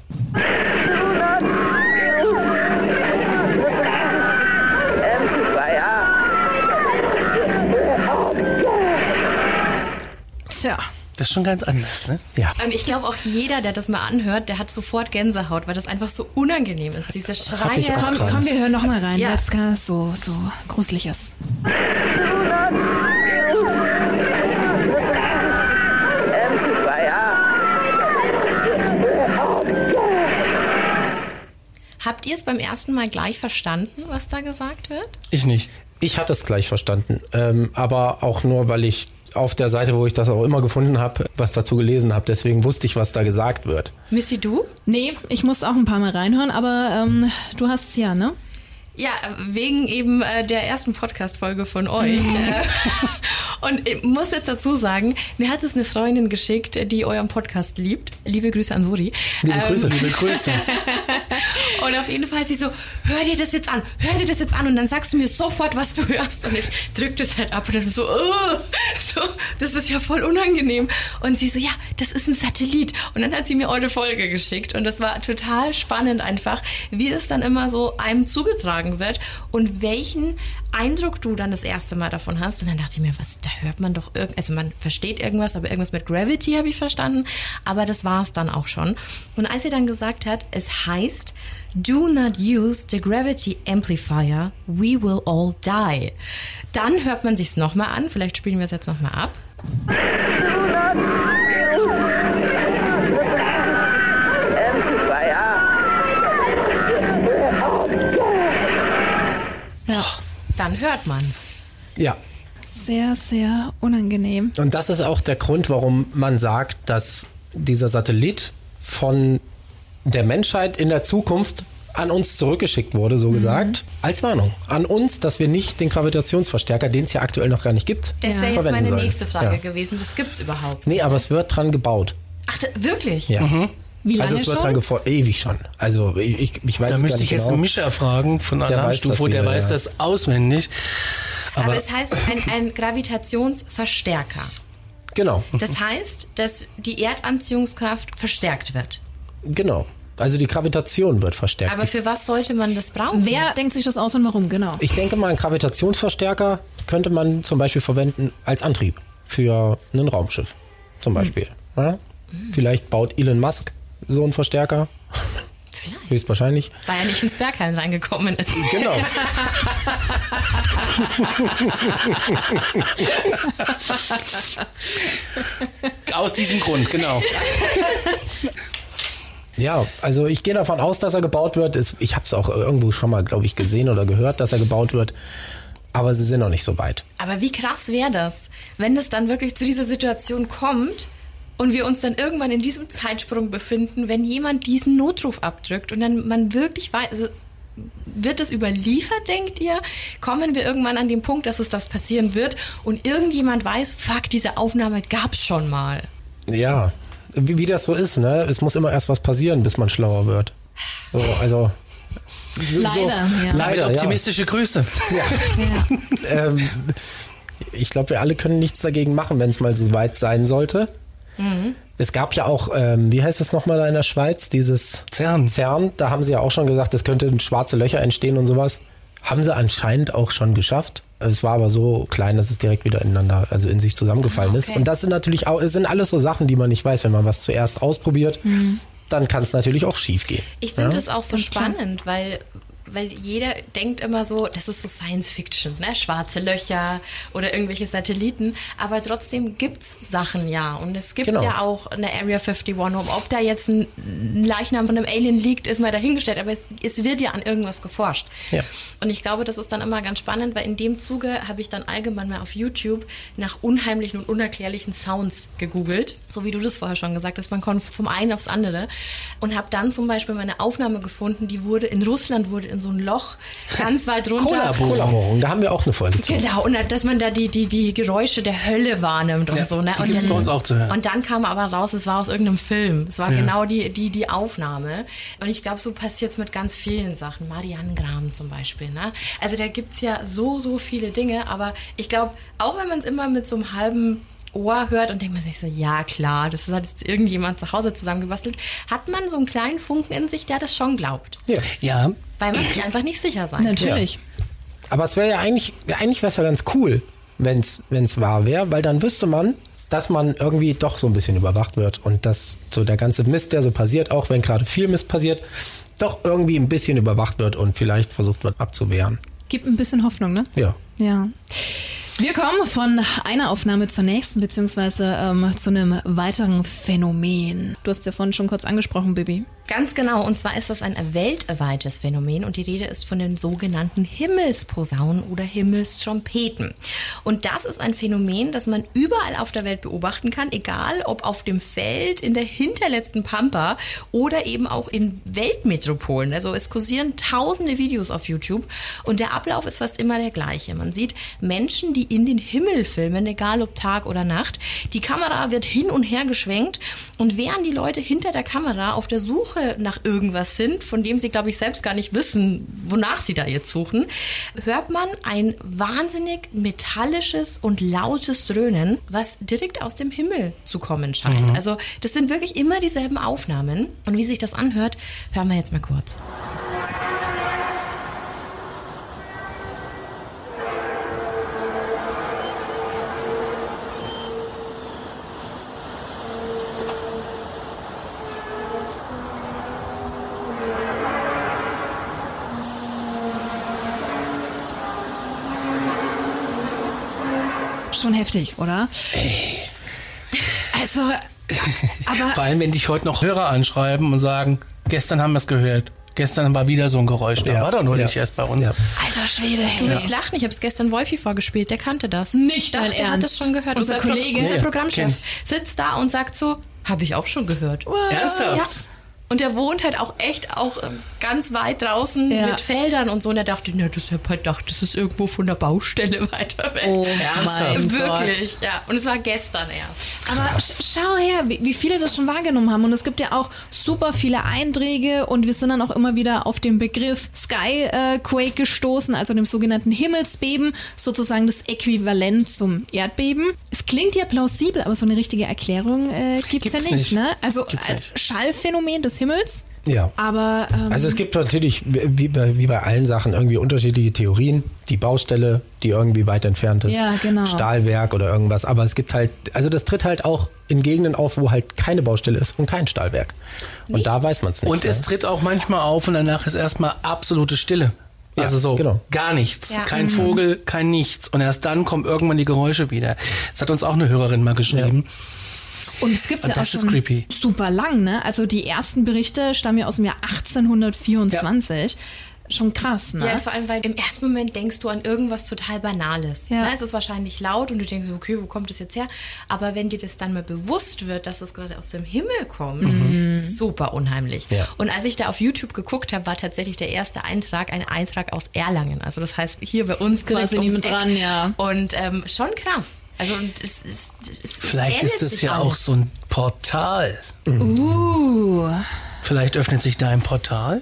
Tja. Das ist schon ganz anders, ne? Ja. Und ich glaube auch jeder, der das mal anhört, der hat sofort Gänsehaut, weil das einfach so unangenehm ist. Diese Schreie. Komm, komm, wir hören noch mal rein, Ja. weil es ganz so, so gruselig ist. Habt ihr es beim ersten Mal gleich verstanden, was da gesagt wird? Ich nicht. Ich hatte es gleich verstanden, ähm, aber auch nur, weil ich auf der Seite, wo ich das auch immer gefunden habe, was dazu gelesen habe. Deswegen wusste ich, was da gesagt wird. Missy, du? Nee, ich muss auch ein paar Mal reinhören, aber ähm, du hast's ja, ne? Ja, wegen eben äh, der ersten Podcast-Folge von euch. Äh, und ich muss jetzt dazu sagen, mir hat es eine Freundin geschickt, die euren Podcast liebt. Liebe Grüße an Suri. Liebe Ähm, Grüße. Liebe Grüße. Und auf jeden Fall sie so, hör dir das jetzt an, hör dir das jetzt an und dann sagst du mir sofort, was du hörst. Und ich drück das halt ab und dann so, oh, so, das ist ja voll unangenehm. Und sie so, ja, das ist ein Satellit. Und dann hat sie mir eure Folge geschickt und das war total spannend einfach, wie das dann immer so einem zugetragen wird und welchen Eindruck du dann das erste Mal davon hast. Und dann dachte ich mir, was, da hört man doch irgend, also man versteht irgendwas, aber irgendwas mit Gravity habe ich verstanden. Aber das war es dann auch schon. Und als sie dann gesagt hat, es heißt, do not use the gravity amplifier, we will all die. Dann hört man sich's nochmal an, vielleicht spielen wir es jetzt nochmal ab. Ja. Dann hört man's. Ja. Sehr, sehr unangenehm. Und das ist auch der Grund, warum man sagt, dass dieser Satellit von der Menschheit in der Zukunft an uns zurückgeschickt wurde, so gesagt, als Warnung. An uns, dass wir nicht den Gravitationsverstärker, den es ja aktuell noch gar nicht gibt, Das wäre jetzt meine sollen. nächste Frage Ja. gewesen. Das gibt's überhaupt. Nee, aber es wird dran gebaut. Ach, wirklich? Ja. Wie lange also es wird schon? dran. Ewig schon. Also ich, ich, ich weiß Da es müsste gar ich nicht jetzt genau. einen Mischer fragen von Der weiß Alarmstufe, das der wieder, weiß das auswendig. Aber, Aber, es heißt ein, ein Gravitationsverstärker. Genau, Das heißt, dass die Erdanziehungskraft verstärkt wird. genau. Also die Gravitation wird verstärkt. Aber für was sollte man das brauchen? Wer denkt sich das aus und warum? Genau. Ich denke mal, einen Gravitationsverstärker könnte man zum Beispiel verwenden als Antrieb für ein Raumschiff. Zum Beispiel. Ja? Vielleicht baut Elon Musk so einen Verstärker. Vielleicht. Höchstwahrscheinlich. Weil er nicht ins Bergheim reingekommen ist. Genau. aus diesem Grund, genau. Ja, also ich gehe davon aus, dass er gebaut wird. Ich habe es auch irgendwo schon mal, glaube ich, gesehen oder gehört, dass er gebaut wird. Aber sie sind noch nicht so weit. Aber wie krass wäre das, wenn es dann wirklich zu dieser Situation kommt und wir uns dann irgendwann in diesem Zeitsprung befinden, wenn jemand diesen Notruf abdrückt und dann man wirklich weiß, also wird das überliefert, denkt ihr? Kommen wir irgendwann an den Punkt, dass es das passieren wird und irgendjemand weiß, fuck, diese Aufnahme gab's schon mal. Ja, wie, wie das so ist, ne? Es muss immer erst was passieren, bis man schlauer wird. So, also. so- Leider, ja. Leider, ja. Optimistische Grüße. ähm, ich glaube, wir alle können nichts dagegen machen, wenn es mal so weit sein sollte. Es gab ja auch, ähm, wie heißt es nochmal da in der Schweiz, dieses CERN. CERN, da haben sie ja auch schon gesagt, es könnten schwarze Löcher entstehen und sowas. Haben sie anscheinend auch schon geschafft. Es war aber so klein, dass es direkt wieder ineinander, also in sich zusammengefallen Ah, ist. okay. Und das sind natürlich auch, es sind alles so Sachen, die man nicht weiß, wenn man was zuerst ausprobiert. Dann kann es natürlich auch schief gehen. Ich finde ja? das auch so spannend, weil weil jeder denkt immer so, das ist so Science Fiction, ne? Schwarze Löcher oder irgendwelche Satelliten. Aber trotzdem gibt's Sachen ja. Und es gibt Genau. ja auch eine Area 51 rum. Ob da jetzt ein Leichnam von einem Alien liegt, ist mal dahingestellt. Aber es, es wird ja an irgendwas geforscht. Ja. Und ich glaube, das ist dann immer ganz spannend, weil in dem Zuge habe ich dann allgemein mal auf YouTube nach unheimlichen und unerklärlichen Sounds gegoogelt. So wie du das vorher schon gesagt hast. Man kommt vom einen aufs andere. Und habe dann zum Beispiel meine Aufnahme gefunden, die wurde in Russland wurde in so ein Loch ganz weit runter. Kollabohrung, da haben wir auch eine Folge zu. Genau, und dass man da die, die, die Geräusche der Hölle wahrnimmt und Ja, so. Ne? die und dann- bei uns auch zu hören. Und dann kam aber raus, es war aus irgendeinem Film. Es war Ja. genau die, die, die Aufnahme. Und ich glaube, so passiert es mit ganz vielen Sachen. Marianengraben zum Beispiel. Ne? Also da gibt's ja so, so viele Dinge. Aber ich glaube, auch wenn man es immer mit so einem halben Ohr hört und denkt man sich so, ja klar, das hat jetzt irgendjemand zu Hause zusammengebastelt, hat man so einen kleinen Funken in sich, der das schon glaubt. Ja. Ja, Weil man sich einfach nicht sicher sein kann. Natürlich. Aber es wäre ja eigentlich, eigentlich wäre es ja ganz cool, wenn es wahr wäre, weil dann wüsste man, dass man irgendwie doch so ein bisschen überwacht wird und dass so der ganze Mist, der so passiert, auch wenn gerade viel Mist passiert, doch irgendwie ein bisschen überwacht wird und vielleicht versucht wird abzuwehren. Gibt ein bisschen Hoffnung, ne? Ja. Ja. Wir kommen von einer Aufnahme zur nächsten, beziehungsweise ähm, zu einem weiteren Phänomen. Du hast ja vorhin schon kurz angesprochen, Bibi. Ganz genau, und zwar ist das ein weltweites Phänomen und die Rede ist von den sogenannten Himmelsposaunen oder Himmelstrompeten. Und das ist ein Phänomen, das man überall auf der Welt beobachten kann, egal ob auf dem Feld, in der hinterletzten Pampa oder eben auch in Weltmetropolen. Also es kursieren tausende Videos auf YouTube und der Ablauf ist fast immer der gleiche. Man sieht Menschen, die in den Himmel filmen, egal ob Tag oder Nacht. Die Kamera wird hin und her geschwenkt und während die Leute hinter der Kamera auf der Suche nach irgendwas sind, von dem sie, glaube ich, selbst gar nicht wissen, wonach sie da jetzt suchen, hört man ein wahnsinnig metallisches und lautes Dröhnen, was direkt aus dem Himmel zu kommen scheint. Mhm. Also das sind wirklich immer dieselben Aufnahmen. Und wie sich das anhört, hören wir jetzt mal kurz. Schon heftig, oder? Also, aber Vor allem, wenn dich heute noch Hörer anschreiben und sagen, gestern haben wir es gehört. Gestern war wieder so ein Geräusch. Da Ja. war doch nur Ja. nicht erst bei uns. Ja. alter Schwede, Du hey. wirst lachen, ich habe es gestern Wolfi vorgespielt, der kannte das. Nicht dein der hat Ernst? es schon gehört. Unser Pro- Kollege? unser Ja, ja, Programmchef sitzt da und sagt so, habe ich auch schon gehört. Ernsthaft? Ja. Und der wohnt halt auch echt auch ähm, ganz weit draußen Ja. mit Feldern und so. Und er dachte, ne, das hat halt gedacht, das ist irgendwo von der Baustelle weiter weg. Oh Ernsthaft? mein Wirklich, Gott. ja. Und es war gestern erst. Aber sch- schau her, wie, wie viele das schon wahrgenommen haben. Und es gibt ja auch super viele Einträge und wir sind dann auch immer wieder auf den Begriff Skyquake gestoßen, also dem sogenannten Himmelsbeben, sozusagen das Äquivalent zum Erdbeben. Es klingt ja plausibel, aber so eine richtige Erklärung äh, gibt es ja nicht. nicht. Ne? Also nicht. Schallphänomen des Himmels, Ja. aber ähm, Also es gibt natürlich, wie bei, wie bei allen Sachen, irgendwie unterschiedliche Theorien. Die Baustelle, die irgendwie weit entfernt ist. Ja, genau. Stahlwerk oder irgendwas. Aber es gibt halt, also das tritt halt auch in Gegenden auf, wo halt keine Baustelle ist und kein Stahlwerk. Und da weiß man es nicht. Und es ne? tritt auch manchmal auf und danach ist erstmal absolute Stille. Ja, Also so, genau. gar nichts. Ja. Kein Vogel, kein nichts. Und erst dann kommen irgendwann die Geräusche wieder. Das hat uns auch eine Hörerin mal geschrieben. Und es gibt ja auch das ist schon creepy. super lang, ne? Also die ersten Berichte stammen ja aus dem Jahr 1824. Schon krass, ne? Ja, vor allem, weil im ersten Moment denkst du an irgendwas total Banales. Ja. Ne, es ist wahrscheinlich laut und du denkst, okay, wo kommt das jetzt her? Aber wenn dir das dann mal bewusst wird, dass es gerade aus dem Himmel kommt, super unheimlich. Ja. Und als ich da auf YouTube geguckt habe, war tatsächlich der erste Eintrag ein Eintrag aus Erlangen. Also das heißt, hier bei uns Quasi nebendran, Eck. ja. Und ähm, schon krass. Also und es, es, es, Vielleicht ist es sich ja auch alles. so ein Portal. Uh. Vielleicht öffnet sich da ein Portal,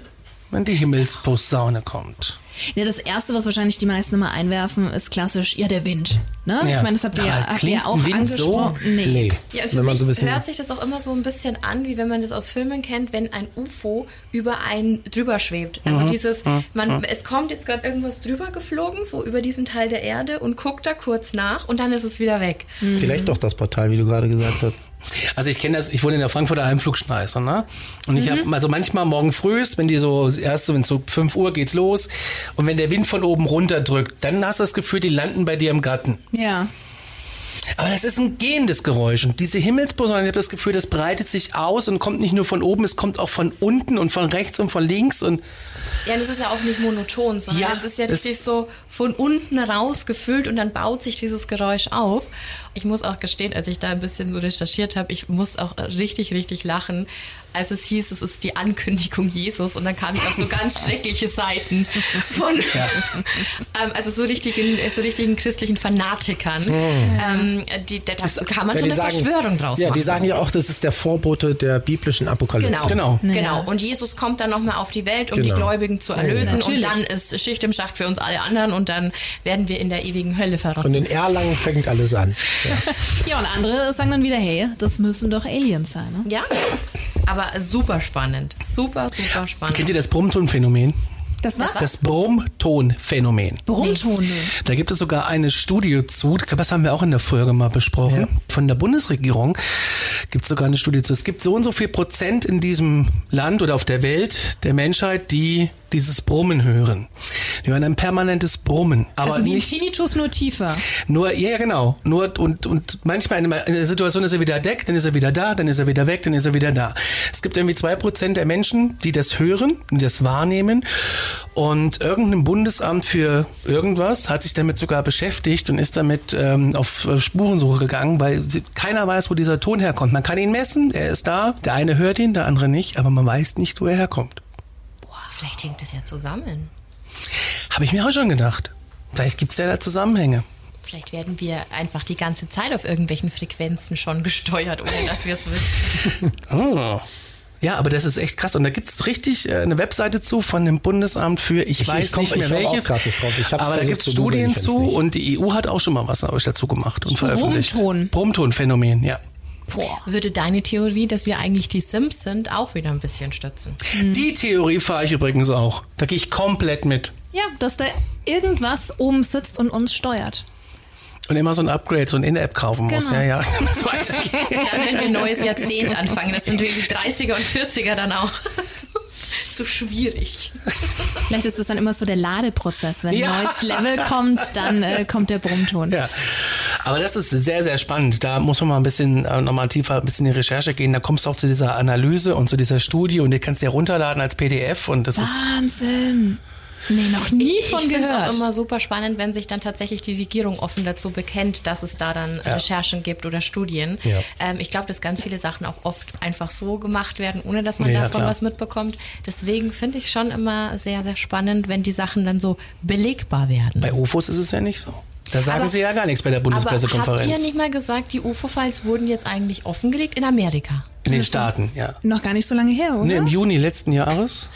wenn die Himmelsposaune kommt. Ja, das erste, was wahrscheinlich die meisten immer einwerfen, ist klassisch, ja, der Wind. Ne? Ja. Ich meine, das habt ihr, ja- habt ihr auch Wind so? angesprochen. Nee. Nee. Ja, für wenn man mich so ein bisschen. hört sich das auch immer so ein bisschen an, wie wenn man das aus Filmen kennt, wenn ein UFO über einen drüber schwebt. Also Mhm. dieses, man, es kommt jetzt gerade irgendwas drüber geflogen, so über diesen Teil der Erde und guckt da kurz nach und dann ist es wieder weg. Vielleicht doch das Portal, wie du gerade gesagt hast. Also ich kenne das, ich wohne in der Frankfurter Heimflugschneise, ne? Und ich habe also manchmal morgen früh, wenn die so erst so, wenn so 5 Uhr geht's los und wenn der Wind von oben runter drückt, dann hast du das Gefühl, die landen bei dir im Garten. Ja. Aber das ist ein gehendes Geräusch. Und diese Himmelsposaune, ich habe das Gefühl, das breitet sich aus und kommt nicht nur von oben, es kommt auch von unten und von rechts und von links. Und Ja, und es ist ja auch nicht monoton, sondern Ja, es ist ja das- richtig so von unten raus gefüllt und dann baut sich dieses Geräusch auf. Ich muss auch gestehen, als ich da ein bisschen so recherchiert habe, ich musste auch richtig, richtig lachen, als es hieß, es ist die Ankündigung Jesus und dann kamen auf so ganz schreckliche Seiten von ähm, also so richtigen, so richtigen christlichen Fanatikern. Ähm, die, da da kann man Ja, schon die eine Verschwörung draus Ja, machen. die sagen ja auch, das ist der Vorbote der biblischen Apokalypse. Genau. Genau. Genau. Und Jesus kommt dann nochmal auf die Welt, um Genau. die Gläubigen zu erlösen. und dann ist Schicht im Schacht für uns alle anderen und dann werden wir in der ewigen Hölle verrottet. Und in Erlangen fängt alles an. Ja, und andere sagen dann wieder, hey, das müssen doch Aliens sein, ne? Ja. Aber super spannend. Super, super spannend. kennt ihr das Brummton-Phänomen? Das was? Das Brummtonphänomen. Brummtone. Da gibt es sogar eine Studie zu, ich glaube, das haben wir auch in der Folge mal besprochen. Von der Bundesregierung gibt es sogar eine Studie zu. Es gibt so und so viel Prozent in diesem Land oder auf der Welt der Menschheit, die dieses Brummen hören. Die hören ein permanentes Brummen. Aber also wie nicht ein Tinnitus, nur tiefer. nur, ja, genau. Nur, und, und manchmal in der Situation ist er wieder weg, dann ist er wieder da, dann ist er wieder weg, dann ist er wieder da. Es gibt irgendwie zwei Prozent der Menschen, die das hören, die das wahrnehmen. Und irgendein Bundesamt für irgendwas hat sich damit sogar beschäftigt und ist damit ähm, auf äh, Spurensuche gegangen, weil keiner weiß, wo dieser Ton herkommt. Man kann ihn messen, er ist da, der eine hört ihn, der andere nicht, aber man weiß nicht, wo er herkommt. Vielleicht hängt es ja zusammen. Habe ich mir auch schon gedacht. Vielleicht gibt's ja da Zusammenhänge. Vielleicht werden wir einfach die ganze Zeit auf irgendwelchen Frequenzen schon gesteuert, ohne dass wir es wissen. Oh. Ja, aber das ist echt krass. Und da gibt's richtig äh, eine Webseite zu von dem Bundesamt für, ich, Ich- weiß ich komm- nicht mehr ich welches. nicht drauf. Ich aber da gibt's zu googeln, Studien ich zu nicht. und die EU hat auch schon mal was euch dazu gemacht und Zu veröffentlicht. Brummton. Brummtonphänomen, ja. Würde deine Theorie, dass wir eigentlich die Sims sind, auch wieder ein bisschen stützen? Die Theorie fahre ich übrigens auch. Da gehe ich komplett mit. Ja, dass da irgendwas oben sitzt und uns steuert. Und immer so ein Upgrade, so ein In-App kaufen muss. Genau. Ja, ja. Weitergeht. Dann, wenn wir ein neues Jahrzehnt anfangen, das sind die 30er und 40er dann auch. So schwierig. Vielleicht ist es dann immer so der Ladeprozess. Wenn Ja. ein neues Level kommt, dann äh, kommt der Brummton. Ja, aber das ist sehr, sehr spannend. Da muss man mal ein bisschen äh, nochmal tiefer ein bisschen in die Recherche gehen. Da kommst du auch zu dieser Analyse und zu dieser Studie und die kannst du ja runterladen als PDF und das ist Wahnsinn. Nee, noch nie Ich, von ich finde es gehört. auch immer super spannend, wenn sich dann tatsächlich die Regierung offen dazu bekennt, dass es da dann Recherchen gibt oder Studien. Ja. Ähm, ich glaube, dass ganz viele Sachen auch oft einfach so gemacht werden, ohne dass man Ja, davon klar. was mitbekommt. Deswegen finde ich schon immer sehr, sehr spannend, wenn die Sachen dann so belegbar werden. bei UFOs ist es ja nicht so. Da sagen Aber- sie ja gar nichts bei der Aber habt Bundespressekonferenz. ihr nicht mal gesagt, die UFO-Files wurden jetzt eigentlich offengelegt in Amerika? in den Staaten, ja. Noch gar nicht so lange her, oder? Nee, Im Juni letzten Jahres.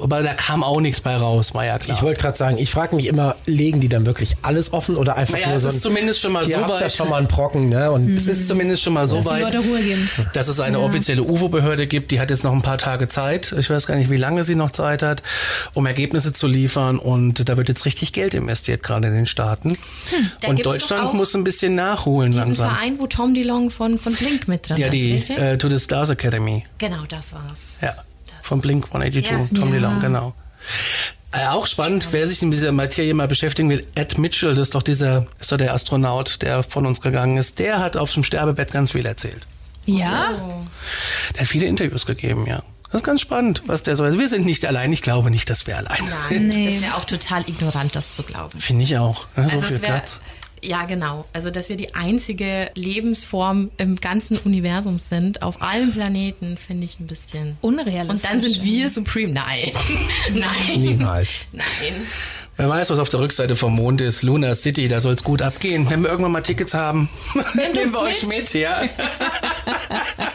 Aber da kam auch nichts bei raus, war ja klar. Ich wollte gerade sagen, ich frage mich immer, legen die dann wirklich alles offen oder einfach Naja, nur es so ist ein, zumindest schon mal so weit. schon mal einen Brocken, ne? Und es ist zumindest schon mal so die weit, Leute Ruhe geben. dass es eine offizielle UFO-Behörde gibt. Die hat jetzt noch ein paar Tage Zeit. Ich weiß gar nicht, wie lange sie noch Zeit hat, um Ergebnisse zu liefern. Und da wird jetzt richtig Geld investiert, gerade in den Staaten. Da Und Deutschland muss ein bisschen nachholen Diesen langsam. Verein, wo Tom DeLong von, von Blink mit drin Ja, ist, die richtig? äh, To the Stars Academy. Genau, das war's. Ja, von Blink 182, Ja. Tom Ja. DeLonge, genau. Äh, auch spannend, wer sich mit dieser Materie mal beschäftigen will, Ed Mitchell, das ist doch dieser, ist doch der Astronaut, der von uns gegangen ist, der hat auf dem Sterbebett ganz viel erzählt. Ja? Der hat viele Interviews gegeben, ja. Das ist ganz spannend, was der so. Also wir sind nicht allein. Ich glaube nicht, dass wir allein sind. Nein, Nee. das wäre auch total ignorant, das zu glauben. Finde ich auch. Ne? So Also viel es wär, Platz. Ja genau, also dass wir die einzige Lebensform im ganzen Universum sind, auf allen Planeten, finde ich ein bisschen Unrealistisch. Und dann sind wir Supreme. Nein, nein, niemals. nein. Wer weiß, was auf der Rückseite vom Mond ist. Lunar City, da soll es gut abgehen. Wenn wir irgendwann mal Tickets haben, nehmen wir euch mit. mit, ja.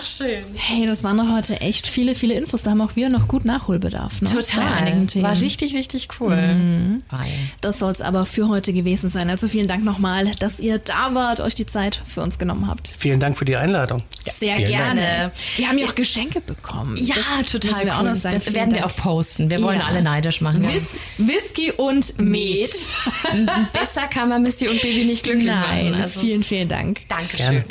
ja. Ach schön. Hey, das waren doch heute echt viele, viele Infos. Da haben auch wir noch gut Nachholbedarf. Ne? Themen. War richtig, richtig cool. Weil. Das soll es aber für heute gewesen sein. Also vielen Dank nochmal, dass ihr da wart, euch die Zeit für uns genommen habt. Vielen Dank für die Einladung. Sehr vielen gerne. Wir haben ja auch Geschenke bekommen. Ja, Das total wir auch cool. noch sagen. Das Vielen werden wir Dank. auch posten. Wir wollen Ja. alle neidisch machen. Whis Whisky und Met. Besser kann man Missy und Baby nicht glücklich Nein, machen. Also vielen, vielen Dank. Dankeschön. Gerne.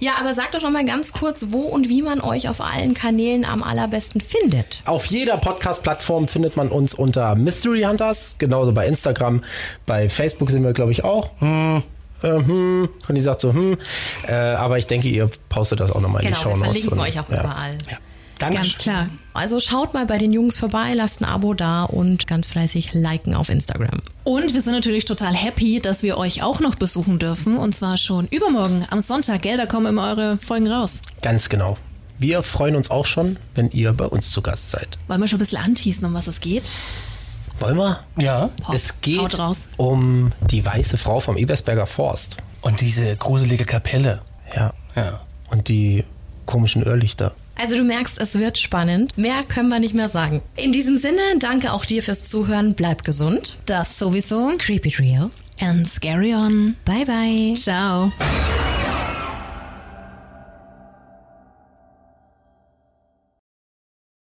Ja, aber sag doch noch mal ganz kurz, wo und wie man euch auf allen Kanälen am allerbesten findet. Auf jeder Podcast-Plattform findet man uns unter Mystery Hunters, genauso bei Instagram, bei Facebook sind wir, glaube ich, auch. Hm, äh, hm. Conny sagt so, hm. Äh, aber ich denke, ihr postet das auch nochmal in die Genau, Show wir Notes. verlinken euch auch ja. überall. Ja. Danke. Ganz klar. Also schaut mal bei den Jungs vorbei, lasst ein Abo da und ganz fleißig liken auf Instagram. Und wir sind natürlich total happy, dass wir euch auch noch besuchen dürfen. Und zwar schon übermorgen am Sonntag. Gell, da kommen immer eure Folgen raus. Ganz genau. Wir freuen uns auch schon, wenn ihr bei uns zu Gast seid. Wollen wir schon ein bisschen anteasen, um was es geht? Wollen wir? Ja. Es geht um die weiße Frau vom Ebersberger Forst. Und diese gruselige Kapelle. Ja. Ja. Und die komischen Irrlichter. Also du merkst, es wird spannend. Mehr können wir nicht mehr sagen. In diesem Sinne, danke auch dir fürs Zuhören. Bleib gesund. Das sowieso. Creepy Real. And scary on. Bye bye. Ciao.